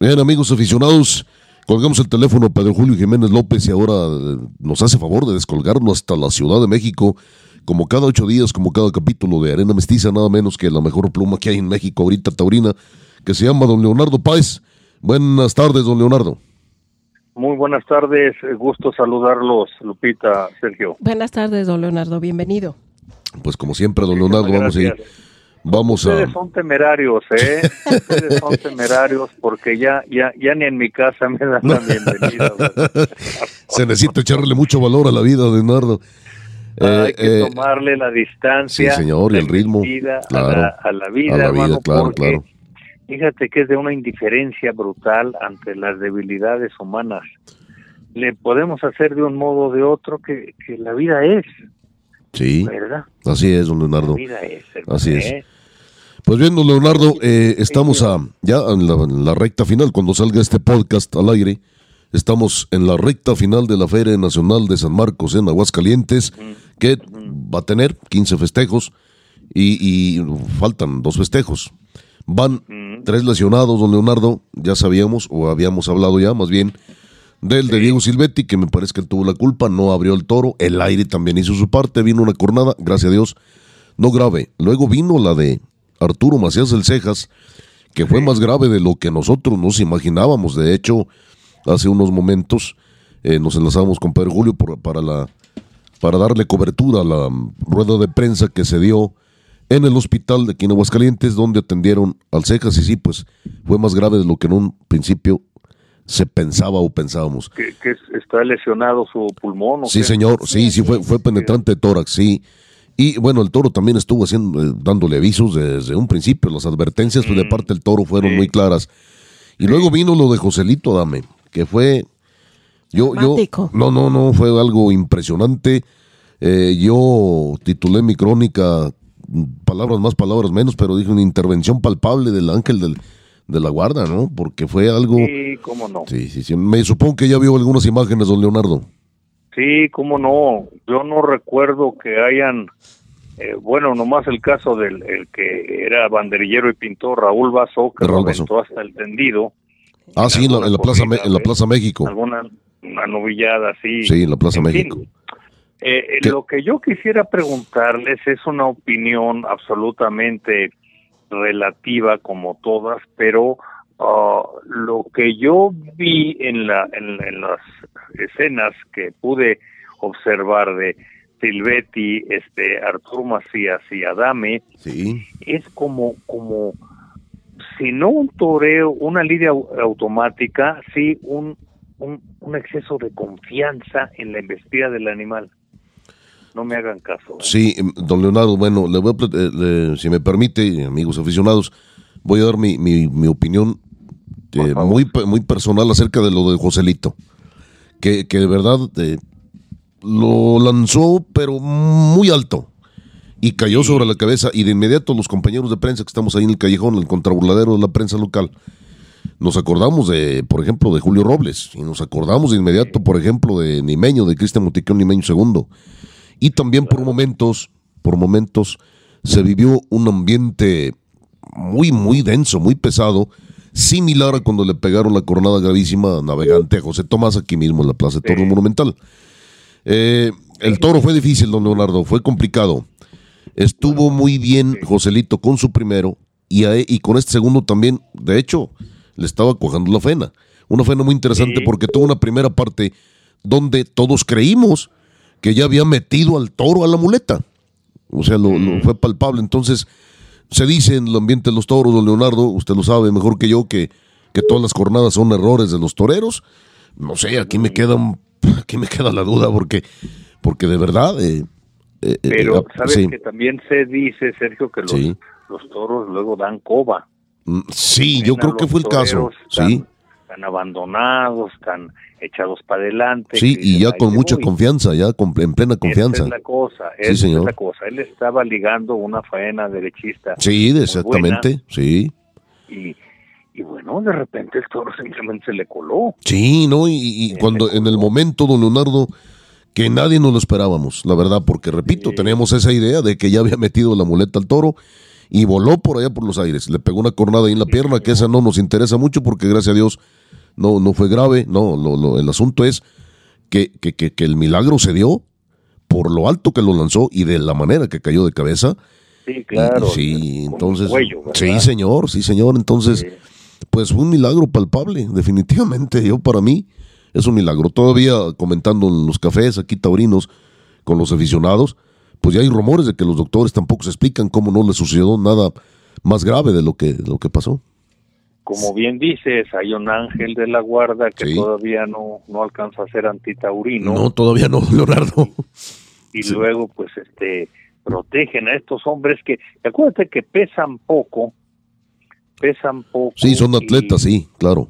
Bien, amigos aficionados, colgamos el teléfono a Pedro Julio Jiménez López y ahora eh, nos hace favor de descolgarlo hasta la Ciudad de México, como cada ocho días, como cada capítulo de Arena Mestiza, nada menos que la mejor pluma que hay en México ahorita, Taurina, que se llama don Leonardo Páez. Buenas tardes, don Leonardo. Muy buenas tardes, eh, gusto saludarlos, Lupita, Sergio. Buenas tardes, don Leonardo, bienvenido. Pues como siempre, don Leonardo, vamos a ir. Vamos a... Ustedes son temerarios, ¿eh? Ustedes son temerarios porque ya, ya, ya ni en mi casa me dan la bienvenida. Se necesita echarle mucho valor a la vida, Leonardo. Eh, Hay que eh, tomarle la distancia. sí, señor, y el ritmo, claro, a, la, a la vida, a la vida, hermano, claro, claro. Fíjate que es de una indiferencia brutal ante las debilidades humanas. Le podemos hacer de un modo o de otro que, que la vida es, sí, ¿verdad? así es, don Leonardo. La vida es. Así es. Pues bien, don Leonardo, eh, estamos a, ya en la, en la recta final, cuando salga este podcast al aire, estamos en la recta final de la Feria Nacional de San Marcos en Aguascalientes, que va a tener 15 festejos y, y faltan dos festejos. Van tres lesionados, don Leonardo, ya sabíamos, o habíamos hablado ya, más bien, del de Diego Silvetti, que me parece que él tuvo la culpa, no abrió el toro, el aire también hizo su parte, vino una cornada, gracias a Dios, no grave. Luego vino la de Arturo Macías del Cejas, que fue más grave de lo que nosotros nos imaginábamos. De hecho, hace unos momentos eh, nos enlazamos con Pedro Julio por- para, la, para darle cobertura a la mm, rueda de prensa que se dio en el hospital de aquí en Aguascalientes, donde atendieron al Cejas. Y sí, pues fue más grave de lo que en un principio se pensaba o pensábamos. que, que es- está lesionado su pulmón. ¿o Sí, qué? señor, sí, sí, fue, fue penetrante de tórax, sí. Y bueno, el toro también estuvo haciendo, eh, dándole avisos desde un principio. Las advertencias pues, de parte del toro fueron sí. muy claras. Y luego vino lo de Joselito Dame, que fue. Yo, yo. No, no, no, fue algo impresionante. Eh, yo titulé mi crónica, mm, palabras más, palabras menos, pero dije una intervención palpable del ángel del, de la guarda, ¿no? Porque fue algo. Sí, cómo no. Sí, sí, sí. Me supongo que ya vio algunas imágenes, don Leonardo. Sí, cómo no. Yo no recuerdo que hayan, eh, bueno, nomás el caso del el que era banderillero y pintor Raúl Vaso, que Raúl hasta el tendido. Ah, sí, en la, en la plaza, en la Plaza México. Alguna una novillada así. Sí, en la Plaza En México. eh, eh, lo que yo quisiera preguntarles es una opinión absolutamente relativa como todas, pero ah, lo que yo vi en, la, en, en las escenas que pude observar de Silvetti, este, Arturo Macías y Adame, Sí. es como, como, si no un toreo, una lidia au- automática, sí un, un, un exceso de confianza en la embestida del animal. No me hagan caso. ¿eh? Sí, em, don Leonardo, bueno, le voy a, eh, le- si me permite, amigos aficionados, voy a dar mi, mi, mi opinión eh, favor. muy, muy personal acerca de lo de Joselito, que, que de verdad eh, lo lanzó, pero muy alto, y cayó sobre la cabeza, y de inmediato los compañeros de prensa que estamos ahí en el callejón, el contraburladero de la prensa local, nos acordamos de, por ejemplo, de Julio Robles, y nos acordamos de inmediato, por ejemplo, de Nimeño, de Cristian Motiquón Nimeño II. Y también por momentos, por momentos, se vivió un ambiente muy, muy denso, muy pesado, similar a cuando le pegaron la coronada gravísima a navegante a José Tomás aquí mismo en la Plaza de Toro Monumental. Eh, el toro fue difícil, don Leonardo, fue complicado. Estuvo muy bien Joselito con su primero y, a- y con este segundo también, de hecho, le estaba cuajando la fena. Una fena muy interesante Sí. porque tuvo una primera parte donde todos creímos que ya había metido al toro a la muleta. O sea, lo, lo fue palpable. Entonces, se dice en el ambiente de los toros, don Leonardo, usted lo sabe mejor que yo, que, que todas las jornadas son errores de los toreros. No sé, aquí me queda, aquí me queda la duda porque, porque de verdad... eh, eh, eh, Pero ah, sabes sí. que también se dice, Sergio, que los, Sí. los toros luego dan coba. Mm, Sí, yo creo que fue el caso. toreros, Sí, están abandonados, están echados para adelante. sí, y ya "Ahí con mucha voy". confianza, ya con- en plena confianza. Esa es la cosa, Sí, esa es señor. la cosa. Él estaba ligando una faena derechista. Sí, exactamente, sí. Y, y bueno, de repente el toro simplemente se le coló. Sí, ¿no? Y, y Sí, cuando en el momento, don Leonardo, que nadie nos lo esperábamos, la verdad, porque repito, Sí. teníamos esa idea de que ya había metido la muleta al toro y voló por allá por los aires. Le pegó una cornada ahí en la pierna, que esa no nos interesa mucho porque gracias a Dios no, no fue grave. No, lo, lo- el asunto es que, que, que, que el milagro se dio por lo alto que lo lanzó y de la manera que cayó de cabeza. Sí, Y- claro. sí, con el entonces. cuello, sí, señor, sí, señor. Entonces, Sí. pues fue un milagro palpable, definitivamente. Yo, para mí, es un milagro. Todavía comentando en los cafés aquí taurinos con los aficionados, pues ya hay rumores de que los doctores tampoco se explican cómo no le sucedió nada más grave de lo que, de lo que pasó. Como bien dices, hay un ángel de la guarda que Sí. todavía no, no alcanza a ser antitaurino. No, todavía no, Leonardo. y Sí. luego pues este protegen a estos hombres que acuérdate que pesan poco pesan poco Sí, son y- atletas, sí, claro.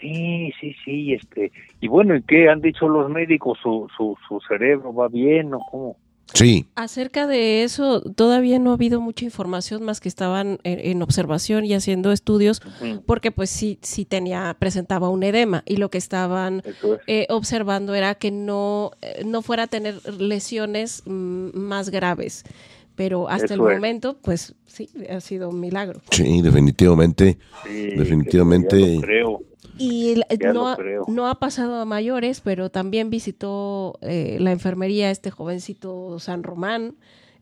sí sí sí este y bueno y qué han dicho los médicos su su, su cerebro va bien o cómo Sí, Acerca de eso, todavía no ha habido mucha información más que estaban en, en observación y haciendo estudios, porque pues sí, sí tenía, presentaba un edema y lo que estaban es eh, observando era que no, eh, no fuera a tener lesiones mm, más graves. Pero hasta Eso el es. momento, pues sí, ha sido un milagro. sí, definitivamente. Sí, definitivamente. ya lo creo Y no, no ha pasado a mayores, pero también visitó eh, la enfermería este jovencito San Román.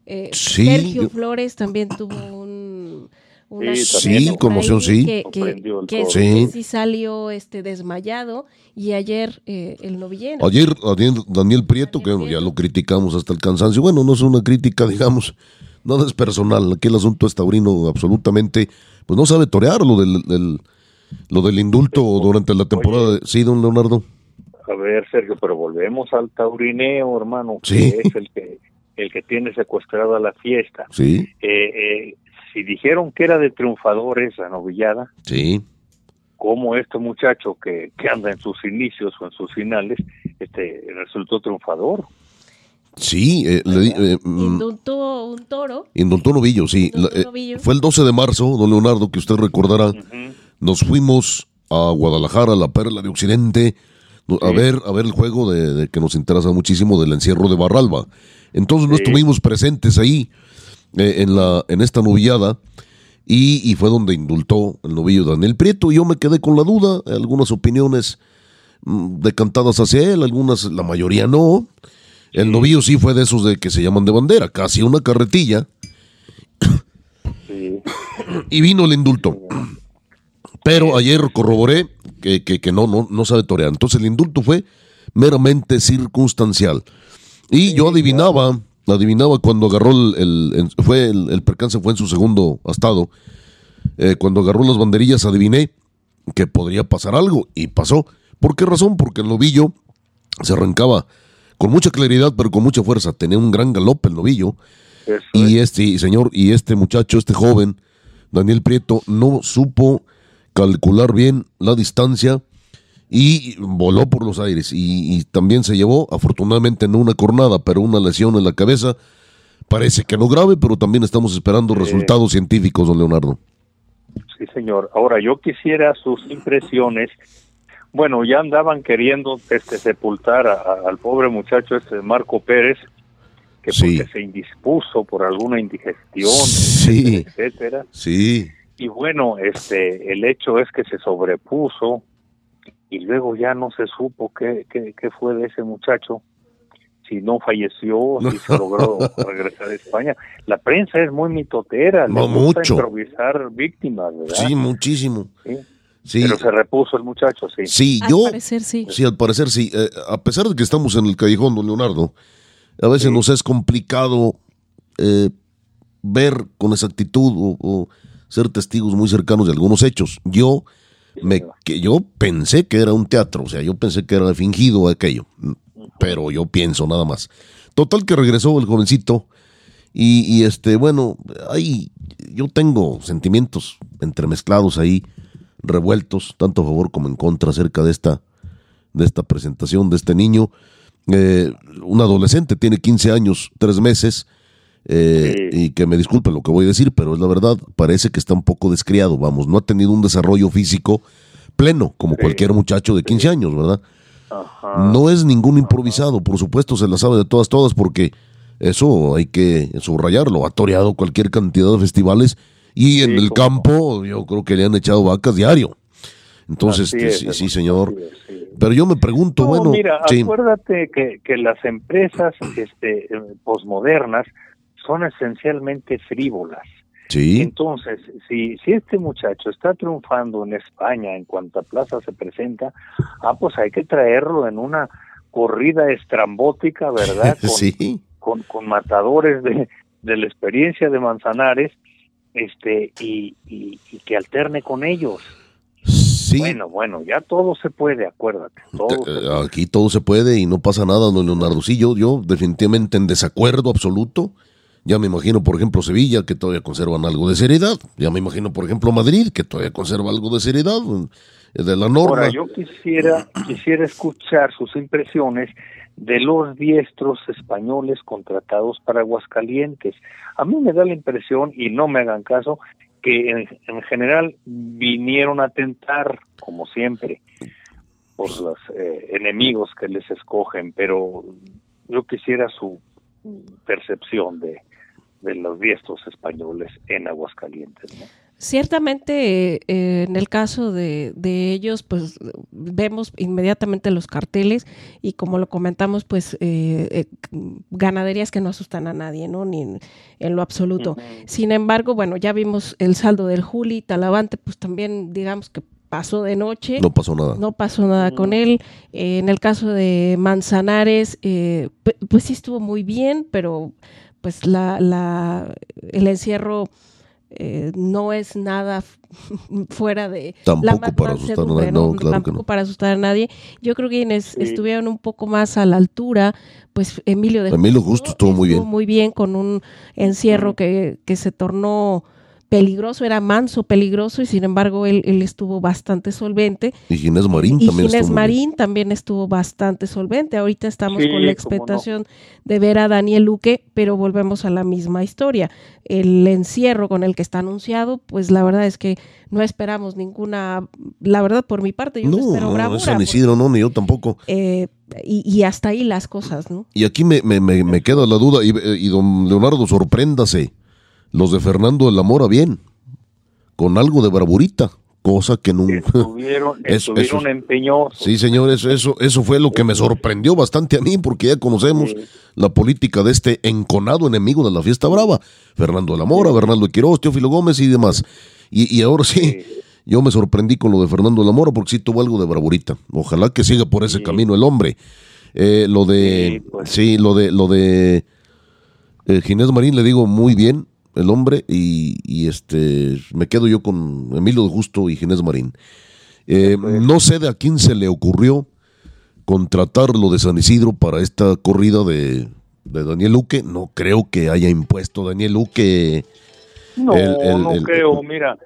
Eh, Sí, Sergio yo- Flores también tuvo un, una Sí, conmoción, sí. Que, que- sí, Sí. sí salió este desmayado y ayer eh, el novillero. Ayer, ayer Daniel Prieto, que bueno, ya lo criticamos hasta el cansancio. Bueno, no es una crítica, digamos, nada es personal. Aquí el asunto es taurino absolutamente, pues no sabe torear lo del, del- lo del indulto durante la temporada. de- Sí, don Leonardo. a ver Sergio pero volvemos al taurineo hermano que Sí. es el que el que tiene secuestrada la fiesta Sí, eh, eh, si dijeron que era de triunfadores la novillada sí. como este muchacho que, que anda en sus inicios o en sus finales, este resultó triunfador. Sí, eh, le di- eh, mm, Indultó un toro. indultó novillo, sí. Indultó La- eh, fue el 12 de marzo, don Leonardo, que usted recordará. Ujú. Nos fuimos a Guadalajara, la perla de Occidente, a ver a ver el juego de, que nos interesa muchísimo del encierro de Barralba. Entonces no estuvimos presentes ahí eh, en la en esta novillada y, fue donde indultó el novillo Daniel Prieto y yo me quedé con la duda, algunas opiniones mm, decantadas hacia él, algunas, la mayoría no. El novillo sí fue de esos de que se llaman de bandera, casi una carretilla. Y vino el indulto. Pero ayer corroboré que, que, no, no, no sabe torear. Entonces el indulto fue meramente circunstancial. Y yo adivinaba, adivinaba cuando agarró el, fue el, percance fue en su segundo estado. Eh, cuando agarró las banderillas adiviné que podría pasar algo y pasó. ¿Por qué razón? Porque el novillo se arrancaba con mucha claridad, pero con mucha fuerza. Tenía un gran galope el novillo. y este señor, y este muchacho, este joven, Daniel Prieto, no supo calcular bien la distancia y voló por los aires y, también se llevó, afortunadamente no una cornada, pero una lesión en la cabeza. Parece que no grave, pero también estamos esperando resultados científicos, don Leonardo. Sí, señor. Ahora, yo quisiera sus impresiones. Bueno, ya andaban queriendo este, sepultar al pobre muchacho este Marco Pérez, que porque se indispuso por alguna indigestión, sí. etcétera. Sí. Y bueno, este, el hecho es que se sobrepuso y luego ya no se supo qué, qué, qué fue de ese muchacho, si no falleció, si se logró regresar a España. La prensa es muy mitotera, no, le gusta mucho. improvisar víctimas, ¿verdad? Sí, muchísimo. ¿Sí? Pero se repuso el muchacho, sí. Sí, yo. Al parecer sí. Sí, al parecer sí. Eh, a pesar de que estamos en el callejón, don Leonardo, a veces nos es complicado eh, ver con exactitud o, ser testigos muy cercanos de algunos hechos. Yo me que yo pensé que era un teatro, o sea, yo pensé que era fingido aquello, pero yo pienso nada más. Total que regresó el jovencito y, este, bueno, ahí yo tengo sentimientos entremezclados ahí, revueltos, tanto a favor como en contra acerca de esta, de esta presentación de este niño. Eh, un adolescente, tiene 15 años, 3 meses, eh, y que me disculpen lo que voy a decir, pero es la verdad, parece que está un poco descriado, vamos, no ha tenido un desarrollo físico pleno, como cualquier muchacho de 15 años, ¿verdad? No es ningún improvisado, por supuesto se la sabe de todas, todas, porque eso hay que subrayarlo, ha toreado cualquier cantidad de festivales y en el campo yo creo que le han echado vacas diario. Entonces, sí, sí, señor. Pero yo me pregunto, bueno... Mira, acuérdate que, que las empresas este, posmodernas son esencialmente frívolas. Sí. Entonces, si, si este muchacho está triunfando en España en cuanta plaza se presenta, ah, pues hay que traerlo en una corrida estrambótica, ¿verdad? Con, sí. con, con matadores de, de la experiencia de Manzanares, este, y, y, que alterne con ellos. Sí. Bueno, bueno, ya todo se puede, acuérdate. Eh, aquí todo se puede y no pasa nada, don Leonardo. Sí, yo, yo definitivamente en desacuerdo absoluto ya me imagino, por ejemplo, Sevilla, que todavía conservan algo de seriedad. Ya me imagino, por ejemplo, Madrid, que todavía conserva algo de seriedad eh, de la norma. Ahora, yo quisiera, quisiera escuchar sus impresiones de los diestros españoles contratados para Aguascalientes. A mí me da la impresión, y no me hagan caso, que en, general vinieron a tentar, como siempre, por los eh, enemigos que les escogen, pero yo quisiera su percepción de, de los diestros españoles en Aguascalientes. Ciertamente, eh, en el caso de, de, ellos, pues vemos inmediatamente los carteles y como lo comentamos, pues eh, eh, ganaderías que no asustan a nadie, ¿no? Ni en, lo absoluto. Sin embargo, bueno, ya vimos el saldo del Juli, Talavante, pues también digamos que pasó de noche. No pasó nada. No pasó nada con él. en el caso de Manzanares, pues sí estuvo muy bien, pero pues la, la, el encierro eh, no es nada fuera de tampoco para asustar a nadie, no, tampoco para asustar a nadie. Yo creo que quienes estuvieron un poco más a la altura, pues Emilio de Emilio Justo estuvo muy bien. muy bien con un encierro que, que se tornó peligroso, era manso, peligroso, y sin embargo él, él estuvo bastante solvente. Y Ginés Marín y también Ginés estuvo. Marín también estuvo bastante solvente. Ahorita estamos Sí, con la no. expectación de ver a Daniel Luque, pero volvemos a la misma historia. El encierro con el que está anunciado, pues la verdad es que no esperamos ninguna, la verdad por mi parte, yo no, No, espero no, bravura. San Isidro, no, ni yo tampoco. eh, y, y hasta ahí las cosas, ¿no? Y aquí me, me, me, me queda la duda, y, y don Leonardo, sorpréndase, los de Fernando de la Mora bien, con algo de bravurita, cosa que nunca... Estuvieron, Eso- estuvieron eso- empeñosos. Sí, señor, eso, eso, fue lo que me sorprendió bastante a mí, porque ya conocemos Sí. la política de este enconado enemigo de la fiesta brava, Fernando de la Mora, Bernardo de Quiroz, Teófilo Gómez y demás. Y, y ahora sí, yo me sorprendí con lo de Fernando de la Mora, porque sí tuvo algo de bravurita. Ojalá que siga por ese Sí. camino el hombre. Eh, lo de, Sí, pues. sí, lo de, lo de eh, Ginés Marín le digo muy bien, el hombre, y, y este, me quedo yo con Emilio de Justo y Ginés Marín. Eh, no sé de a quién se le ocurrió contratar lo de San Isidro para esta corrida de, de Daniel Luque. No creo que haya impuesto Daniel Luque. No, El- el- no el- creo. Mira,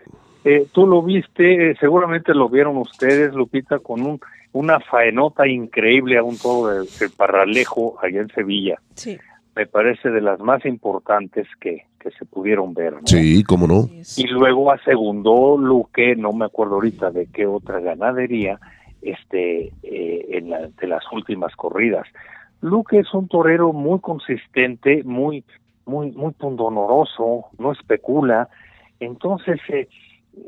eh, tú lo viste, eh, seguramente lo vieron ustedes, Lupita, con un, una faenota increíble a un todo de, de Parralejo allá en Sevilla. Sí. Me parece de las más importantes que, que se pudieron ver. ¿no? Sí, cómo no. Y luego asegundó Luque, no me acuerdo ahorita de qué otra ganadería, este, eh, en la, de las últimas corridas. Luque es un torero muy consistente, muy, muy, muy pundonoroso, no especula. Entonces, eh,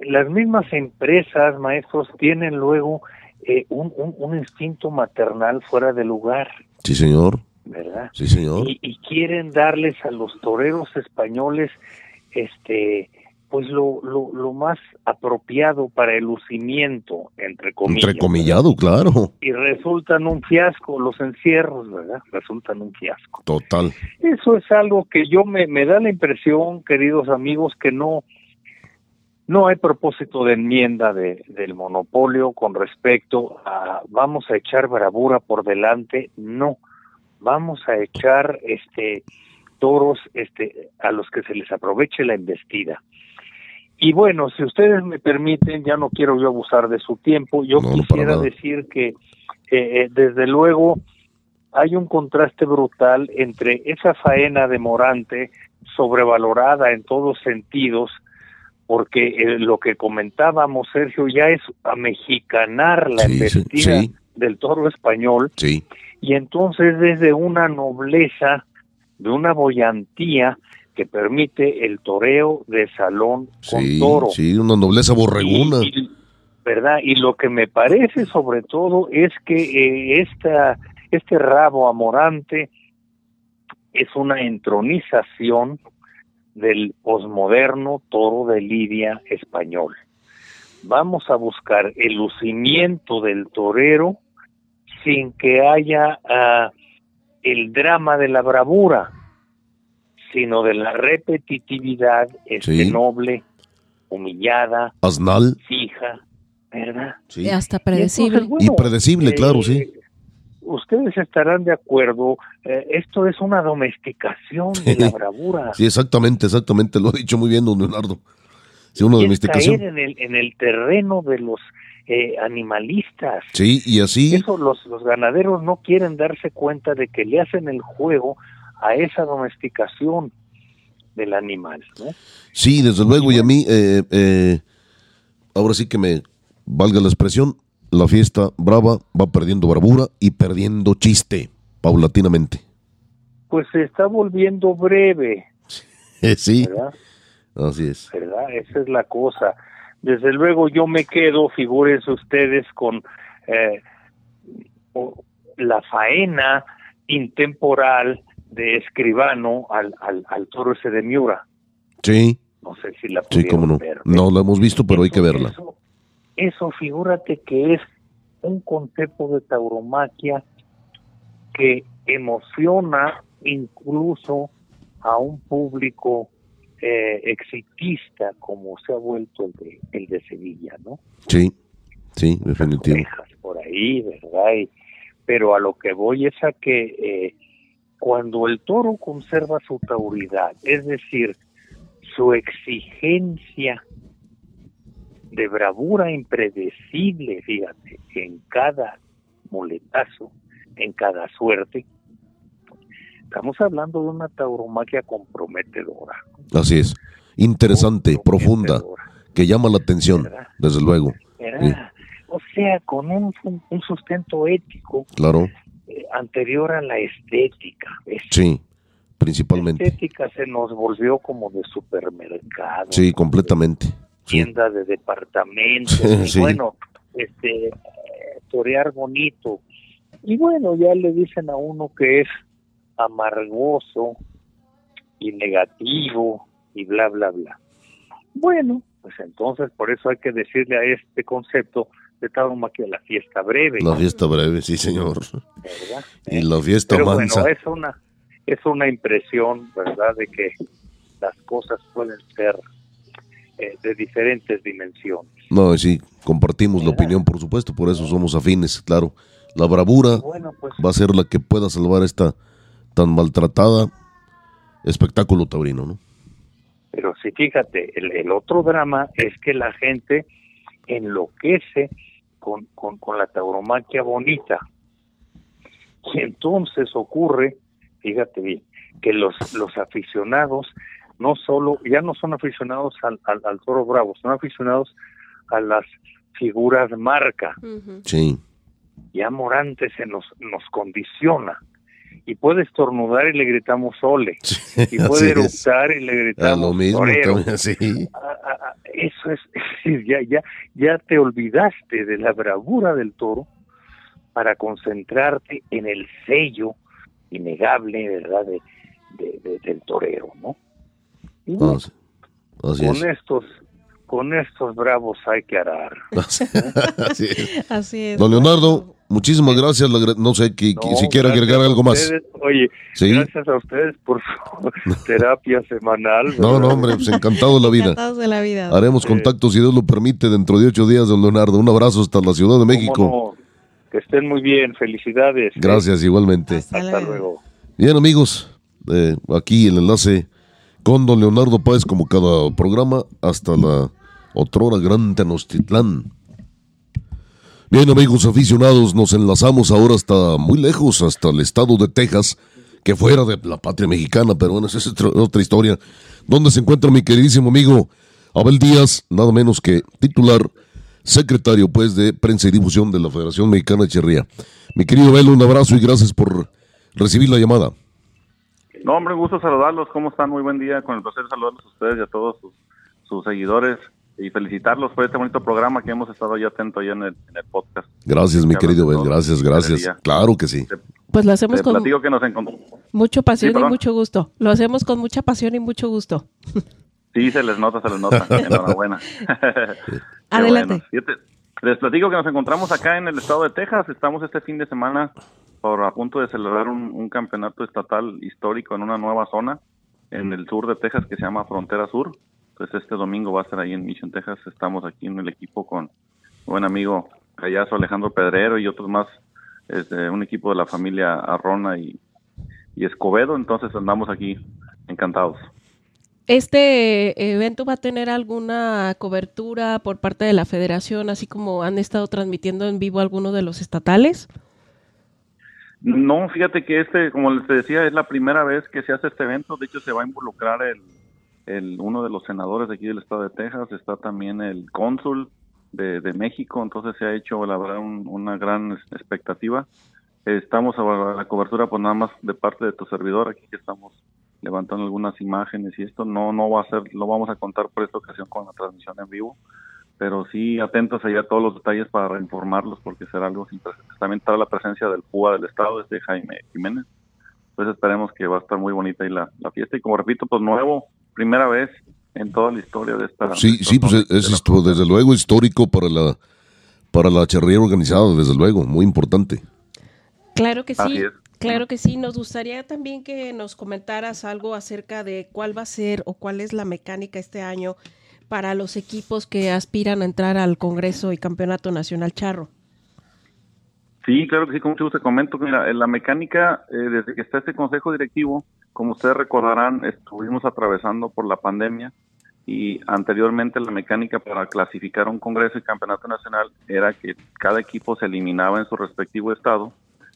las mismas empresas, maestros, tienen luego eh, un, un, un instinto maternal fuera de lugar, Sí, señor. ¿Verdad? Sí, señor. y, y quieren darles a los toreros españoles este pues lo, lo, lo más apropiado para el lucimiento entre comillas Entrecomillado, claro. y resultan un fiasco los encierros verdad resultan un fiasco Total. eso es algo que yo me, me da la impresión queridos amigos que no no hay propósito de enmienda de, del monopolio con respecto a vamos a echar bravura por delante no vamos a echar este toros este a los que se les aproveche la embestida y bueno si ustedes me permiten ya no quiero yo abusar de su tiempo yo No, quisiera decir que eh, eh, desde luego hay un contraste brutal entre esa faena de Morante sobrevalorada en todos sentidos porque eh, lo que comentábamos Sergio ya es amexicanar la Sí, sí, embestida sí. del toro español Sí. Y entonces desde una nobleza, de una boyantía que permite el toreo de salón con Sí, toro. sí, una nobleza borreguna. Y- y- ¿Verdad? Y lo que me parece sobre todo es que eh, esta, este rabo amorante es una entronización del posmoderno toro de lidia español. Vamos a buscar el lucimiento del torero sin que haya ah, el drama de la bravura, sino de la repetitividad este, Sí. noble, humillada, Asnal. fija, ¿verdad? Sí. Hasta Y predecible. entonces, bueno, Y predecible, claro, sí. Ustedes estarán de acuerdo, eh, esto es una domesticación de la bravura. Sí, exactamente, exactamente. Lo ha dicho muy bien, don Leonardo. Sí, una es domesticación. caer en el, en el terreno de los eh, animalistas. Sí, y así. Eso los, los ganaderos no quieren darse cuenta de que le hacen el juego a esa domesticación del animal. ¿no? Sí, desde luego, y a mí, eh, eh, ahora sí que me valga la expresión, la fiesta brava va perdiendo bravura y perdiendo chiste, paulatinamente. Pues se está volviendo breve, sí, ¿verdad? así es. ¿verdad? Esa es la cosa. Desde luego yo me quedo, figúrense ustedes, con eh, la faena intemporal de escribano al, al, al toro ese de Miura. Sí, No sé si la sí, cómo no. ver. No la hemos visto, pero hay que verla. Eso, eso figúrate que es un concepto de tauromaquia que emociona incluso a un público eh, exitista como se ha vuelto el de, el de Sevilla, ¿no? Sí, sí, definitivo. Orejas por ahí, ¿verdad? Y- pero a lo que voy es a que eh, cuando el toro conserva su tauridad, es decir, su exigencia de bravura impredecible, fíjate, en cada muletazo, en cada suerte. Estamos hablando de una tauromaquia comprometedora. Así es, interesante, profunda, que llama la atención, desde luego. O sea, con un, un sustento ético. Claro. Eh, anterior a la estética. Sí, principalmente. La estética se nos volvió como de supermercado. Sí, completamente. Tienda de departamentos. Bueno, este, torear bonito. Y bueno, ya le dicen a uno que es amargoso y negativo y bla, bla, bla. Bueno, pues entonces por eso hay que decirle a este concepto de tauromaquia la fiesta breve. La fiesta breve, sí, señor. Y la fiesta Pero mansa. Bueno, es una, es una impresión, ¿verdad?, de que las cosas pueden ser eh, de diferentes dimensiones. No, sí, compartimos la opinión, por supuesto, por eso somos afines, claro. La bravura pues va a ser la que pueda salvar esta tan maltratada espectáculo taurino, ¿no? Pero sí, fíjate, el, otro drama es que la gente enloquece con, con, con la tauromaquia bonita. Y entonces ocurre, fíjate bien, que los, los aficionados no solo, ya no son aficionados al, al, toro bravo, son aficionados a las figuras marca. Sí. Ya Morante se nos, nos condiciona. Y puede estornudar y le gritamos ole. y puede eructar y le gritamos lo mismo, sí. Eso es, ya, ya, ya te olvidaste de la bravura del toro para concentrarte en el sello innegable, ¿verdad?, de, del torero, ¿no? Ah, con estos con estos bravos hay que arar. Así es. Don Leonardo, muchísimas gracias. No sé si quiere agregar algo más. Oye, gracias a ustedes por su terapia semanal. No, no, hombre, pues encantado de la vida. Encantados de la vida. Haremos contacto, si Dios lo permite, dentro de ocho días, don Leonardo. Un abrazo hasta la Ciudad de México. Que estén muy bien, felicidades. Gracias, igualmente. Hasta, luego. Bien, amigos, eh, aquí el enlace con don Leonardo Páez, como cada programa, hasta la otrora Gran Tenochtitlán. Bien, amigos aficionados, nos enlazamos ahora hasta muy lejos, hasta el estado de Texas, que fuera de la patria mexicana, pero bueno, esa es otra historia, donde se encuentra mi queridísimo amigo Abel Díaz, nada menos que titular, secretario pues de prensa y difusión de la Federación Mexicana de Cherría. Mi querido Abel, un abrazo y gracias por recibir la llamada. No, hombre, un gusto saludarlos. ¿Cómo están? Muy buen día. Con el placer saludarlos a ustedes y a todos sus, seguidores y felicitarlos por este bonito programa que hemos estado ya atento ya en el, podcast. Gracias, mi querido Ben. Gracias, gracias. Claro que sí. Pues lo hacemos con que nos mucho pasión y mucho gusto. Lo hacemos con mucha pasión y mucho gusto. Sí, se les nota, se les nota. Enhorabuena. Adelante. Les platico que nos encontramos acá en el estado de Texas. Estamos este fin de semana por a punto de celebrar un, campeonato estatal histórico en una nueva zona en el sur de Texas que se llama Frontera Sur. Entonces este domingo va a ser ahí en Mission, Texas. Estamos aquí en el equipo con buen amigo Callazo Alejandro Pedrero y otros más, este, un equipo de la familia Arrona y, y Escobedo. Entonces andamos aquí encantados. ¿Este evento va a tener alguna cobertura por parte de la federación, así como han estado transmitiendo en vivo algunos de los estatales? No, fíjate que este, como les decía, es la primera vez que se hace este evento. De hecho, se va a involucrar el, el uno de los senadores de aquí del estado de Texas. Está también el cónsul de, de México. Entonces se ha hecho, la verdad, una gran expectativa. Estamos a la cobertura, pues nada más de parte de tu servidor. Aquí que estamos levantando algunas imágenes y esto no no va a ser, lo vamos a contar por esta ocasión con la transmisión en vivo pero sí atentos allá a todos los detalles para reinformarlos porque será algo sin También estará la presencia del PUA del Estado, este Jaime Jiménez. Entonces esperemos que va a estar muy bonita ahí la, fiesta y como repito, pues nuevo, primera vez en toda la historia de esta. Sí, sí, pues es, desde luego histórico para la para la charrería organizada, desde luego, muy importante. Claro que sí. Claro que sí, nos gustaría también que nos comentaras algo acerca de cuál va a ser o cuál es la mecánica este año para los equipos que aspiran a entrar al Congreso y Campeonato Nacional Charro. Sí, claro que sí, como te comento, mira, en la mecánica, eh, desde que está este consejo directivo, como ustedes recordarán, estuvimos atravesando por la pandemia y anteriormente la mecánica para clasificar un congreso y campeonato nacional era que cada equipo se eliminaba en su respectivo estado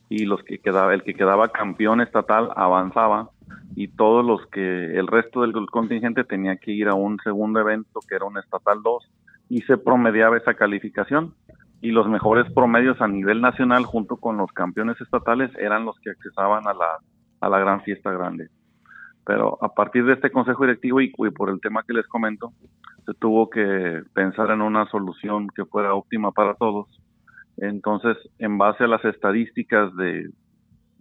y los que quedaba el que quedaba campeón estatal avanzaba y todos los que el resto del contingente tenía que ir a un segundo evento que era un estatal 2 y se promediaba esa calificación. Y los mejores promedios a nivel nacional junto con los campeones estatales eran los que accesaban a la, a la gran fiesta grande. Pero a partir de este consejo directivo y, por el tema que les comento, se tuvo que pensar en una solución que fuera óptima para todos. Entonces, en base a las estadísticas de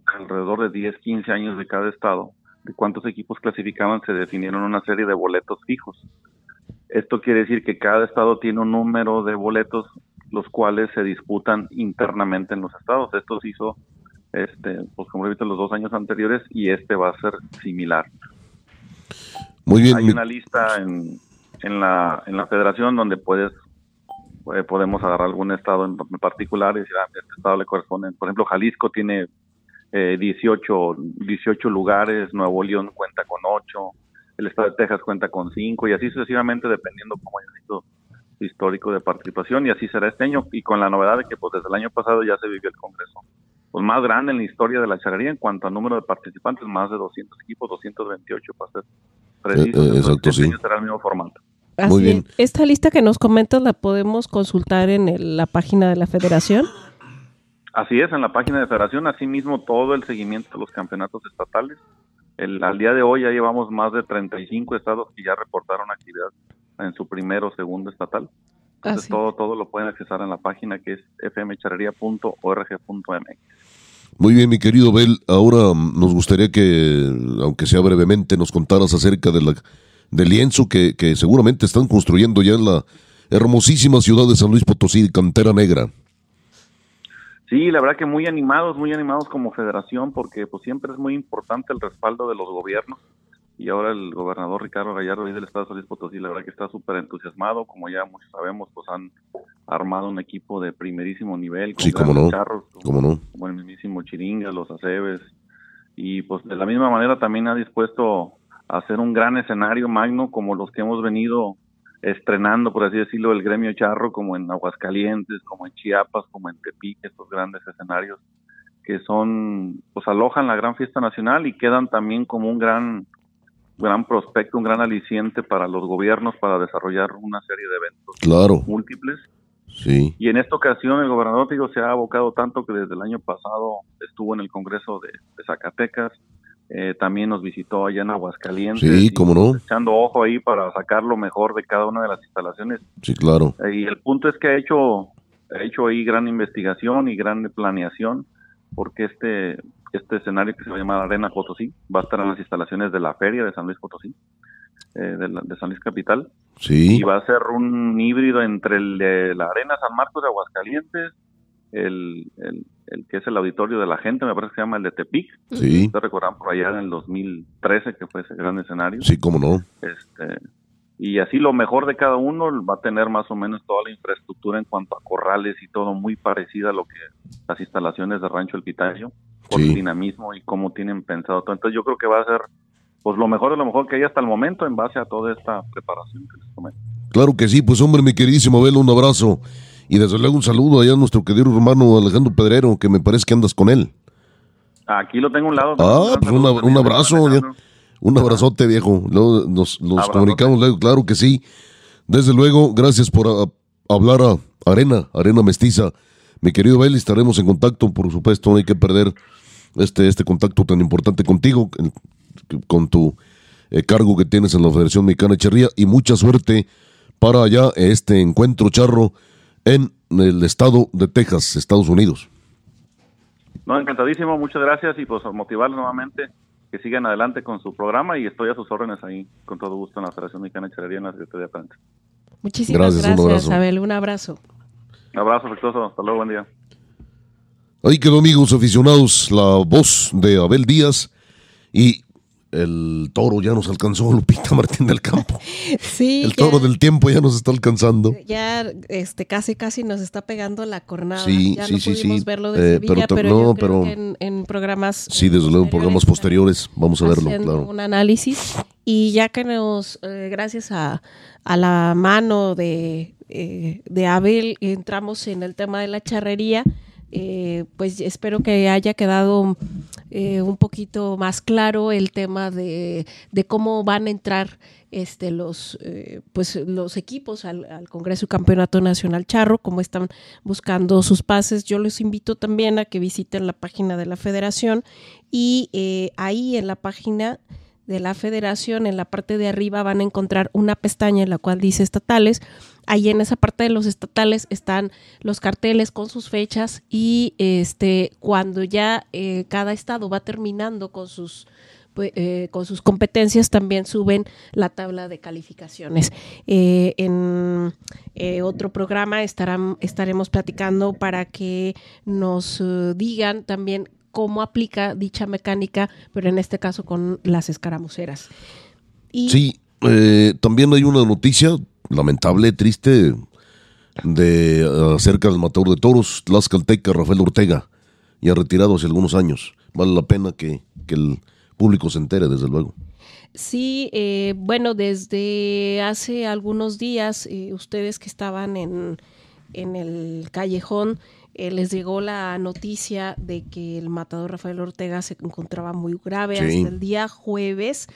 alrededor de 10, 15 años de cada estado, de cuántos equipos clasificaban, se definieron una serie de boletos fijos. Esto quiere decir que cada estado tiene un número de boletos, los cuales se disputan internamente en los estados. Esto se hizo este, pues como he visto los dos años anteriores y este va a ser similar. Muy bien. Hay una lista en, en, la, en la federación donde puedes eh, podemos agarrar algún estado en particular y decir, ah, este estado le corresponde. Por ejemplo, Jalisco tiene eh, 18, 18 lugares, Nuevo León cuenta con 8, el estado de Texas cuenta con 5 y así sucesivamente dependiendo cómo haya sido histórico de participación y así será este año y con la novedad de que pues desde el año pasado ya se vivió el Congreso pues más grande en la historia de la charrería en cuanto a número de participantes, más de 200 equipos, 228 para ser preciso. Eh, eh, exacto, este sí. será el mismo formato. Muy bien. Esta lista que nos comentas la podemos consultar en la página de la federación. Así es, en la página de federación, asimismo todo el seguimiento de los campeonatos estatales. El, al día de hoy ya llevamos más de 35 estados que ya reportaron actividad en su primero o segundo estatal. Entonces todo, todo lo pueden accesar en la página que es fmcharería.org.mx. Muy bien, mi querido Bel. Ahora mm, nos gustaría que, aunque sea brevemente, nos contaras acerca de la, del lienzo que, que seguramente están construyendo ya en la hermosísima ciudad de San Luis Potosí, Cantera Negra. Sí, la verdad que muy animados, muy animados como federación, porque pues siempre es muy importante el respaldo de los gobiernos y ahora el gobernador Ricardo Gallardo del estado de San Luis Potosí, la verdad que está súper entusiasmado, como ya muchos sabemos, pues han armado un equipo de primerísimo nivel, con sí, como no, como, no. como el mismísimo Chiringa, los Aceves, y pues de la misma manera también ha dispuesto a hacer un gran escenario magno como los que hemos venido estrenando, por así decirlo, el gremio charro, como en Aguascalientes, como en Chiapas, como en Tepic, estos grandes escenarios que son, pues alojan la gran fiesta nacional y quedan también como un gran gran prospecto, un gran aliciente para los gobiernos para desarrollar una serie de eventos claro. múltiples. Sí. Y en esta ocasión el gobernador digo, se ha abocado tanto que desde el año pasado estuvo en el Congreso de, Zacatecas, eh, también nos visitó allá en Aguascalientes. Sí, cómo no. Echando ojo ahí para sacar lo mejor de cada una de las instalaciones. Sí, claro. Eh, y el punto es que ha hecho, ha hecho ahí gran investigación y gran planeación, porque este este escenario que se va a llamar Arena Potosí va a estar en las instalaciones de la feria de San Luis Potosí, eh, de, San Luis Capital. Sí. Y va a ser un híbrido entre el de la Arena San Marcos de Aguascalientes, el, el, que es el auditorio de la gente, me parece que se llama el de Tepic. Sí. Ustedes recordarán por allá en el 2013 que fue ese gran escenario. Sí, cómo no. Este, y así lo mejor de cada uno va a tener más o menos toda la infraestructura en cuanto a corrales y todo muy parecida a lo que las instalaciones de Rancho El Pitayo por el dinamismo y cómo tienen pensado todo. Entonces yo creo que va a ser pues lo mejor de lo mejor que hay hasta el momento en base a toda esta preparación que les comento. Claro que sí, pues hombre, mi queridísimo Abel, un abrazo y desde luego un saludo allá a nuestro querido hermano Alejandro Pedrero, que me parece que andas con él. Aquí lo tengo a un lado. Ah, pues un abrazo, un abrazote viejo, nos, nos comunicamos luego, claro que sí. Desde luego, gracias por hablar a Arena, Arena Mestiza. Mi querido Abel, estaremos en contacto, por supuesto, no hay que perder este, este contacto tan importante contigo, con tu eh, cargo que tienes en la Federación Mexicana de Cherría y mucha suerte para allá este encuentro charro en el estado de Texas, Estados Unidos. No, encantadísimo, muchas gracias y pues motivarlos nuevamente que sigan adelante con su programa y estoy a sus órdenes ahí con todo gusto en la Federación Mexicana de Cherría en la Secretaría de Prensa. Muchísimas gracias, gracias Abel, un abrazo. Un abrazo afectuoso, hasta luego, buen día. Ahí quedó, amigos aficionados, la voz de Abel Díaz. Y el toro ya nos alcanzó, Lupita Martín del Campo. Sí. El toro del tiempo ya nos está alcanzando. Ya este, casi, casi nos está pegando la cornada. Sí, ya sí, no sí, sí. verlo de Eh, Sevilla, pero no, yo creo pero- que en, en programas Sí, desde luego, en programas posteriores vamos a verlo, claro. un análisis y ya que nos, eh, gracias a, a la mano de, eh, de Abel, entramos en el tema de la charrería, eh, pues espero que haya quedado eh, un poquito más claro el tema de, cómo van a entrar este los eh, pues los equipos al, al Congreso y Campeonato Nacional Charro, cómo están buscando sus pases. Yo les invito también a que visiten la página de la federación y eh, ahí en la página de la federación, en la parte de arriba van a encontrar una pestaña en la cual dice estatales. Ahí en esa parte de los estatales están los carteles con sus fechas y este cuando ya eh, cada estado va terminando con sus pues, eh, con sus competencias también suben la tabla de calificaciones. Eh, en eh, otro programa estarán, estaremos platicando para que nos digan también cómo aplica dicha mecánica, pero en este caso con las escaramuceras. Y Sí, también hay una noticia lamentable, triste, de acerca del matador de toros, Tlaxcalteca, Rafael Ortega, ya retirado hace algunos años. Vale la pena que, que el público se entere, desde luego. Sí, eh, bueno, desde hace algunos días, eh, ustedes que estaban en, en el callejón, eh, les llegó la noticia de que el matador Rafael Ortega se encontraba muy grave Sí. hasta el día jueves.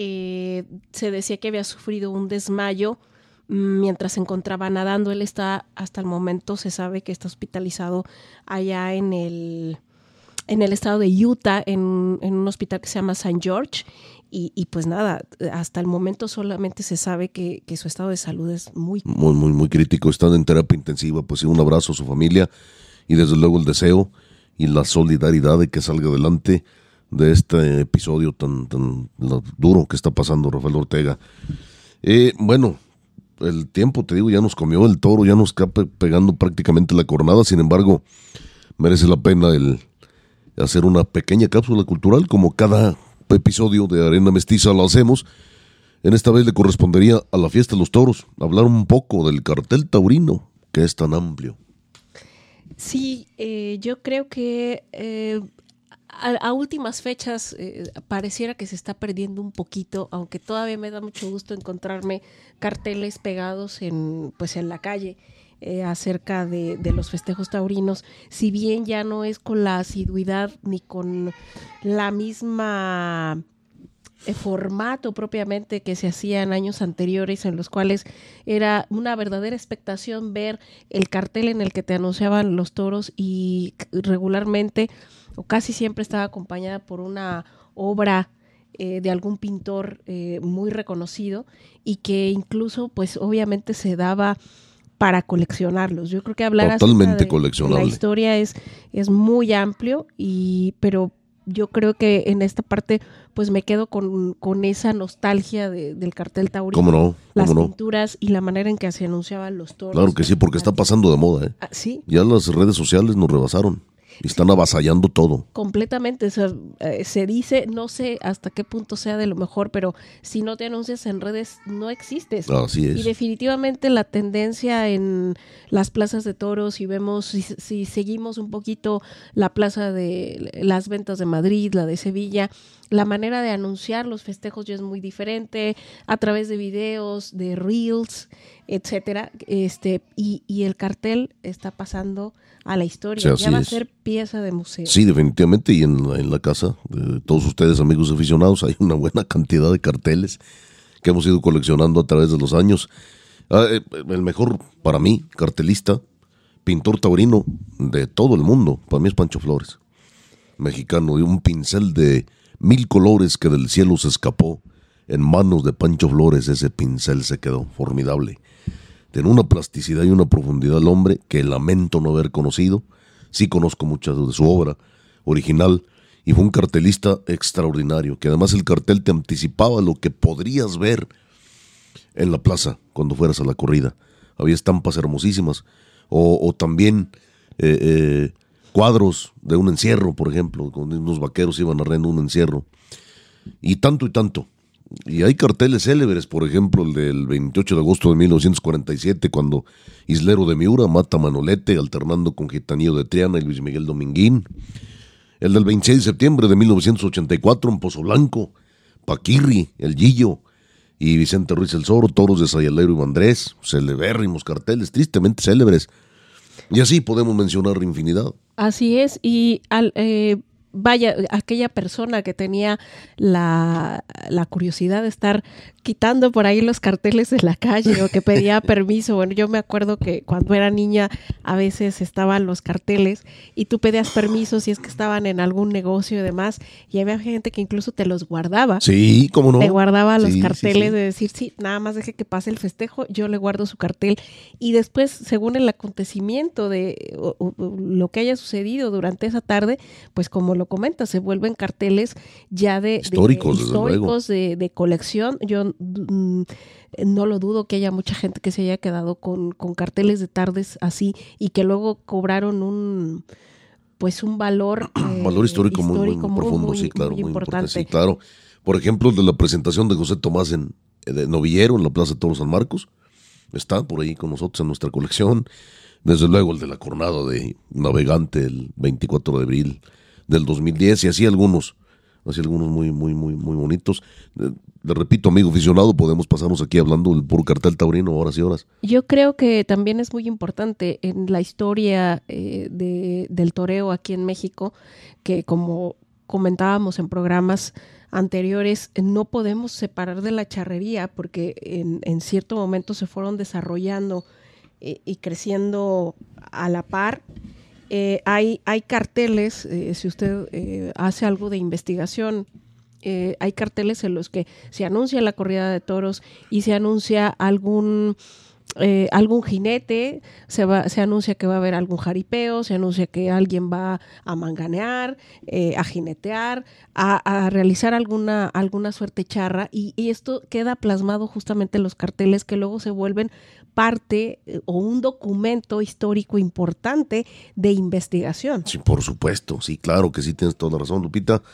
Eh, se decía que había sufrido un desmayo mientras se encontraba nadando. Él está, hasta el momento se sabe que está hospitalizado allá en el, en el estado de Utah, en, un hospital que se llama St. George. Y, y pues nada, hasta el momento solamente se sabe que, que su estado de salud es muy Muy, muy, muy crítico. Están en terapia intensiva. Pues sí, un abrazo a su familia y desde luego el deseo y la solidaridad de que salga adelante de este episodio tan, tan duro que está pasando Rafael Ortega. Bueno, el tiempo, te digo, ya nos comió el toro, ya nos está pe- pegando prácticamente la cornada. Sin embargo, merece la pena el hacer una pequeña cápsula cultural como cada episodio de Arena Mestiza lo hacemos. En esta vez le correspondería a la fiesta de los toros hablar un poco del cartel taurino, que es tan amplio. Sí, eh, yo creo que eh, a, a últimas fechas eh, pareciera que se está perdiendo un poquito, aunque todavía me da mucho gusto encontrarme carteles pegados en, pues, en la calle eh, acerca de, de los festejos taurinos, si bien ya no es con la asiduidad ni con la misma eh, formato propiamente que se hacía en años anteriores en los cuales era una verdadera expectación ver el cartel en el que te anunciaban los toros y regularmente o casi siempre estaba acompañada por una obra eh, de algún pintor eh, muy reconocido y que incluso pues obviamente se daba para coleccionarlos. Yo creo que hablar Totalmente de- la historia es, es muy amplio y pero yo creo que en esta parte pues me quedo con, con esa nostalgia de- del cartel taurino. ¿Cómo no? Las pinturas y la manera en que se anunciaban los toros. Claro que sí, porque está pasando de moda, ¿eh? Ah, sí, Ya las redes sociales nos rebasaron están avasallando todo. completamente. o sea, eh, se dice, no sé hasta qué punto sea de lo mejor, pero si no te anuncias en redes, no existes. Así Y es. definitivamente la tendencia en las plazas de toros, si vemos, si, si seguimos un poquito la plaza de las ventas de Madrid, la de Sevilla, la manera de anunciar los festejos ya es muy diferente, a través de videos, de reels, etcétera. Este, y, y el cartel está pasando a la historia. Sí, ya va a ser pieza de museo. Sí, definitivamente. Y en, en la casa de todos ustedes, amigos aficionados, hay una buena cantidad de carteles que hemos ido coleccionando a través de los años. Ah, eh, el mejor para mí, cartelista, pintor taurino de todo el mundo, para mí es Pancho Flores, mexicano, y un pincel de mil colores que del cielo se escapó. En manos de Pancho Flores ese pincel se quedó formidable. Tiene una plasticidad y una profundidad el hombre que lamento no haber conocido. Sí conozco mucha de su obra original y fue un cartelista extraordinario, que además el cartel te anticipaba lo que podrías ver en la plaza cuando fueras a la corrida. Había estampas hermosísimas o, también eh, eh, cuadros de un encierro, por ejemplo, con unos vaqueros iban arreando un encierro. y tanto y tanto. Y hay carteles célebres, por ejemplo, el del 28 de agosto de 1947, cuando Islero de Miura mata a Manolete, alternando con Gitanillo de Triana y Luis Miguel Dominguín. El del 26 de septiembre de 1984 en Pozo Blanco, Paquirri, El Gillo y Vicente Ruiz El Zoro, Toros de Sayalero y Mandrés, celebérrimos carteles, tristemente célebres. Y así podemos mencionar infinidad. Así es, y al, eh, vaya, aquella persona que tenía la, la, curiosidad de estar quitando por ahí los carteles de la calle o que pedía permiso. Bueno, yo me acuerdo que cuando era niña a veces estaban los carteles y tú pedías permiso si es que estaban en algún negocio y demás y había gente que incluso te los guardaba. Sí, cómo no. Te guardaba los carteles de decir, sí, nada más deje que pase el festejo, yo le guardo su cartel y después, según el acontecimiento de lo que haya sucedido durante esa tarde, pues como lo comentas, se vuelven carteles ya de históricos, de, históricos de, de colección. Yo Mm, no lo dudo que haya mucha gente que se haya quedado con, carteles de tardes así y que luego cobraron un pues un valor valor histórico, muy, profundo, sí, claro, muy, importante. Sí, claro. Por ejemplo, de la presentación de José Tomás en de Novillero en la Plaza de Toros San Marcos, está por ahí con nosotros en nuestra colección. Desde luego el de la jornada de Navegante el 24 de abril del 2010 y así algunos así algunos muy, muy, muy, muy bonitos. Le repito, amigo aficionado, podemos pasarnos aquí hablando del puro cartel taurino horas y horas. Yo creo que también es muy importante en la historia eh, de, del toreo aquí en México, que como comentábamos en programas anteriores, no podemos separar de la charrería porque en, en cierto momento se fueron desarrollando eh, y creciendo a la par eh, hay, hay carteles, eh, si usted eh, hace algo de investigación, hay carteles en los que se anuncia la corrida de toros y se anuncia algún... algún jinete, se, va, se anuncia que va a haber algún jaripeo, se anuncia que alguien va a manganear, a jinetear, a, realizar alguna, alguna suerte charra, y, y, esto queda plasmado justamente en los carteles que luego se vuelven parte eh, o un documento histórico importante de investigación. Sí, por supuesto, sí, claro que sí tienes toda la razón, Lupita.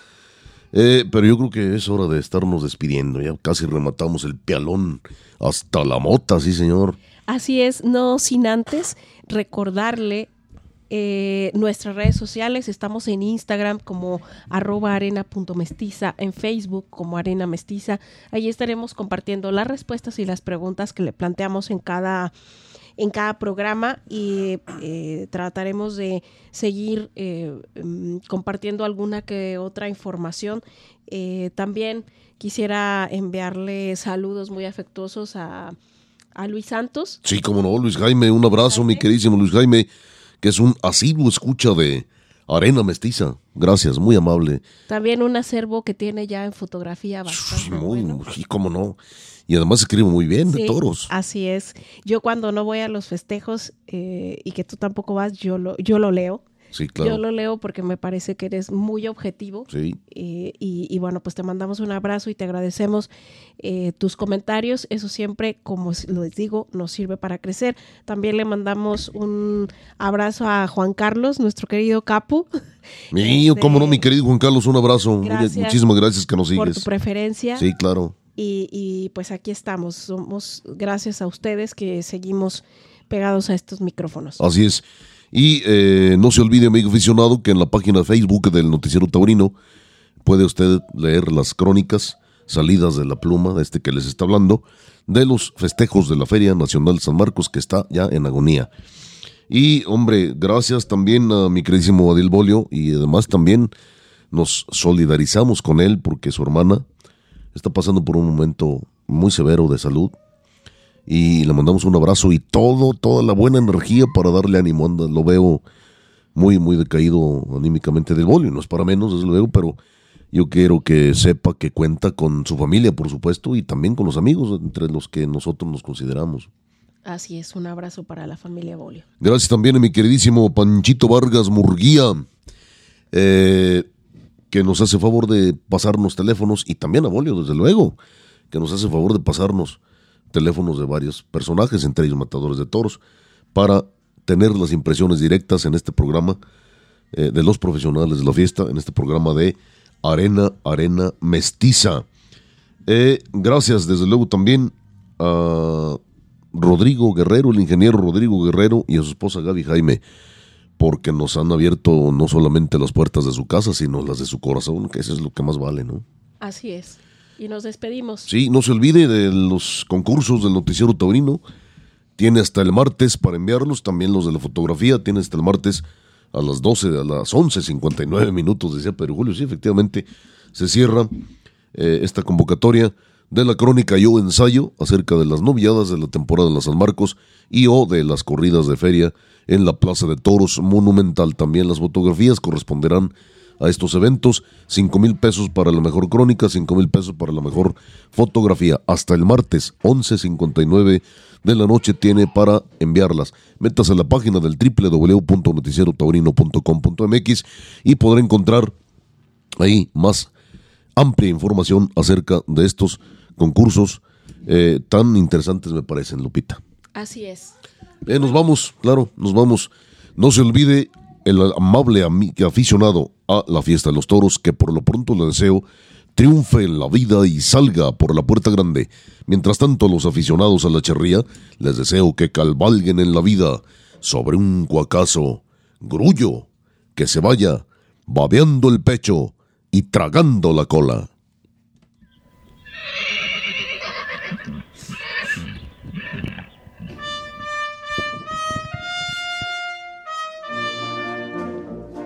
Eh, pero yo creo que es hora de estarnos despidiendo. Ya casi rematamos el pialón hasta la mota, sí, señor. Así es, no sin antes recordarle eh, nuestras redes sociales. Estamos en Instagram como arroba arena.mestiza, en Facebook como arena mestiza. Ahí estaremos compartiendo las respuestas y las preguntas que le planteamos en cada en cada programa y eh, trataremos de seguir eh, mm, compartiendo alguna que otra información. también quisiera enviarle saludos muy afectuosos a, a Luis Santos. Sí, como no, Luis Jaime, un abrazo, mi queridísimo Luis Jaime que es un asiduo escucha de Arena Mestiza. Gracias, muy amable. También un acervo que tiene ya en fotografía bastante. Muy, bueno. y cómo no. Y además escribe muy bien de toros. Así es. Yo cuando no voy a los festejos eh, y que tú tampoco vas, yo lo, yo lo leo. Yo lo leo porque me parece que eres muy objetivo. Sí. Eh, y, bueno, pues te mandamos un abrazo y te agradecemos eh, tus comentarios. Eso siempre, como les digo, nos sirve para crecer. También le mandamos un abrazo a Juan Carlos, nuestro querido Capu. Mío, este, cómo no, mi querido Juan Carlos, un abrazo. Muchísimas gracias que nos sigues. Por tu preferencia. Sí, claro. Y, y pues aquí estamos. Somos gracias a ustedes que seguimos pegados a estos micrófonos. Así es. Y eh, no se olvide, amigo aficionado, que en la página de Facebook del Noticiero Taurino puede usted leer las crónicas salidas de la pluma de este que les está hablando, de los festejos de la Feria Nacional San Marcos, que está ya en agonía. Y, hombre, gracias también a mi queridísimo Adil Bolio y además también nos solidarizamos con él porque su hermana está pasando por un momento muy severo de salud y le mandamos un abrazo y todo, toda la buena energía para darle ánimo. Anda, lo veo muy, muy decaído anímicamente del bolio, no es para menos, desde luego, pero yo quiero que sepa que cuenta con su familia, por supuesto, y también con los amigos entre los que nosotros nos consideramos. Así es, un abrazo para la familia Bolio. Gracias también a mi queridísimo Panchito Vargas Murguía, eh, que nos hace favor de pasarnos teléfonos, y también a Bolio, desde luego, que nos hace favor de pasarnos teléfonos de varios personajes, entre ellos matadores de toros, para tener las impresiones directas en este programa eh, de los profesionales de la fiesta, en este programa de Arena, Arena Mestiza. Eh, gracias, desde luego, también a Rodrigo Guerrero, el ingeniero Rodrigo Guerrero y a su esposa Gaby Jaime, porque nos han abierto no solamente las puertas de su casa, sino las de su corazón, que eso es lo que más vale, ¿no? Así es. Y nos despedimos. Sí, no se olvide de los concursos del noticiero taurino. Tiene hasta el martes para enviarlos, también los de la fotografía, tiene hasta el martes a las 12, a las 11.59 minutos, decía Pedro Julio. Sí, efectivamente, se cierra eh, esta convocatoria de la crónica Yo Ensayo acerca de las noviadas de la temporada de la San Marcos y o de las corridas de feria en la Plaza de Toros Monumental. También las fotografías corresponderán a estos eventos. Cinco mil pesos para la mejor crónica, cinco mil pesos para la mejor fotografía. Hasta el martes 11.59 de la noche tiene para enviarlas. Métase a la página del www.noticierotaurino.com.mx y podrá encontrar ahí más amplia información acerca de estos concursos eh, tan interesantes me parecen, Lupita. Así es. Eh, nos vamos, claro, nos vamos. No se olvide el amable aficionado a la fiesta de los toros, que por lo pronto le deseo triunfe en la vida y salga por la puerta grande. Mientras tanto, a los aficionados a la cherría, les deseo que calvalguen en la vida sobre un cuacazo, grullo, que se vaya babeando el pecho y tragando la cola.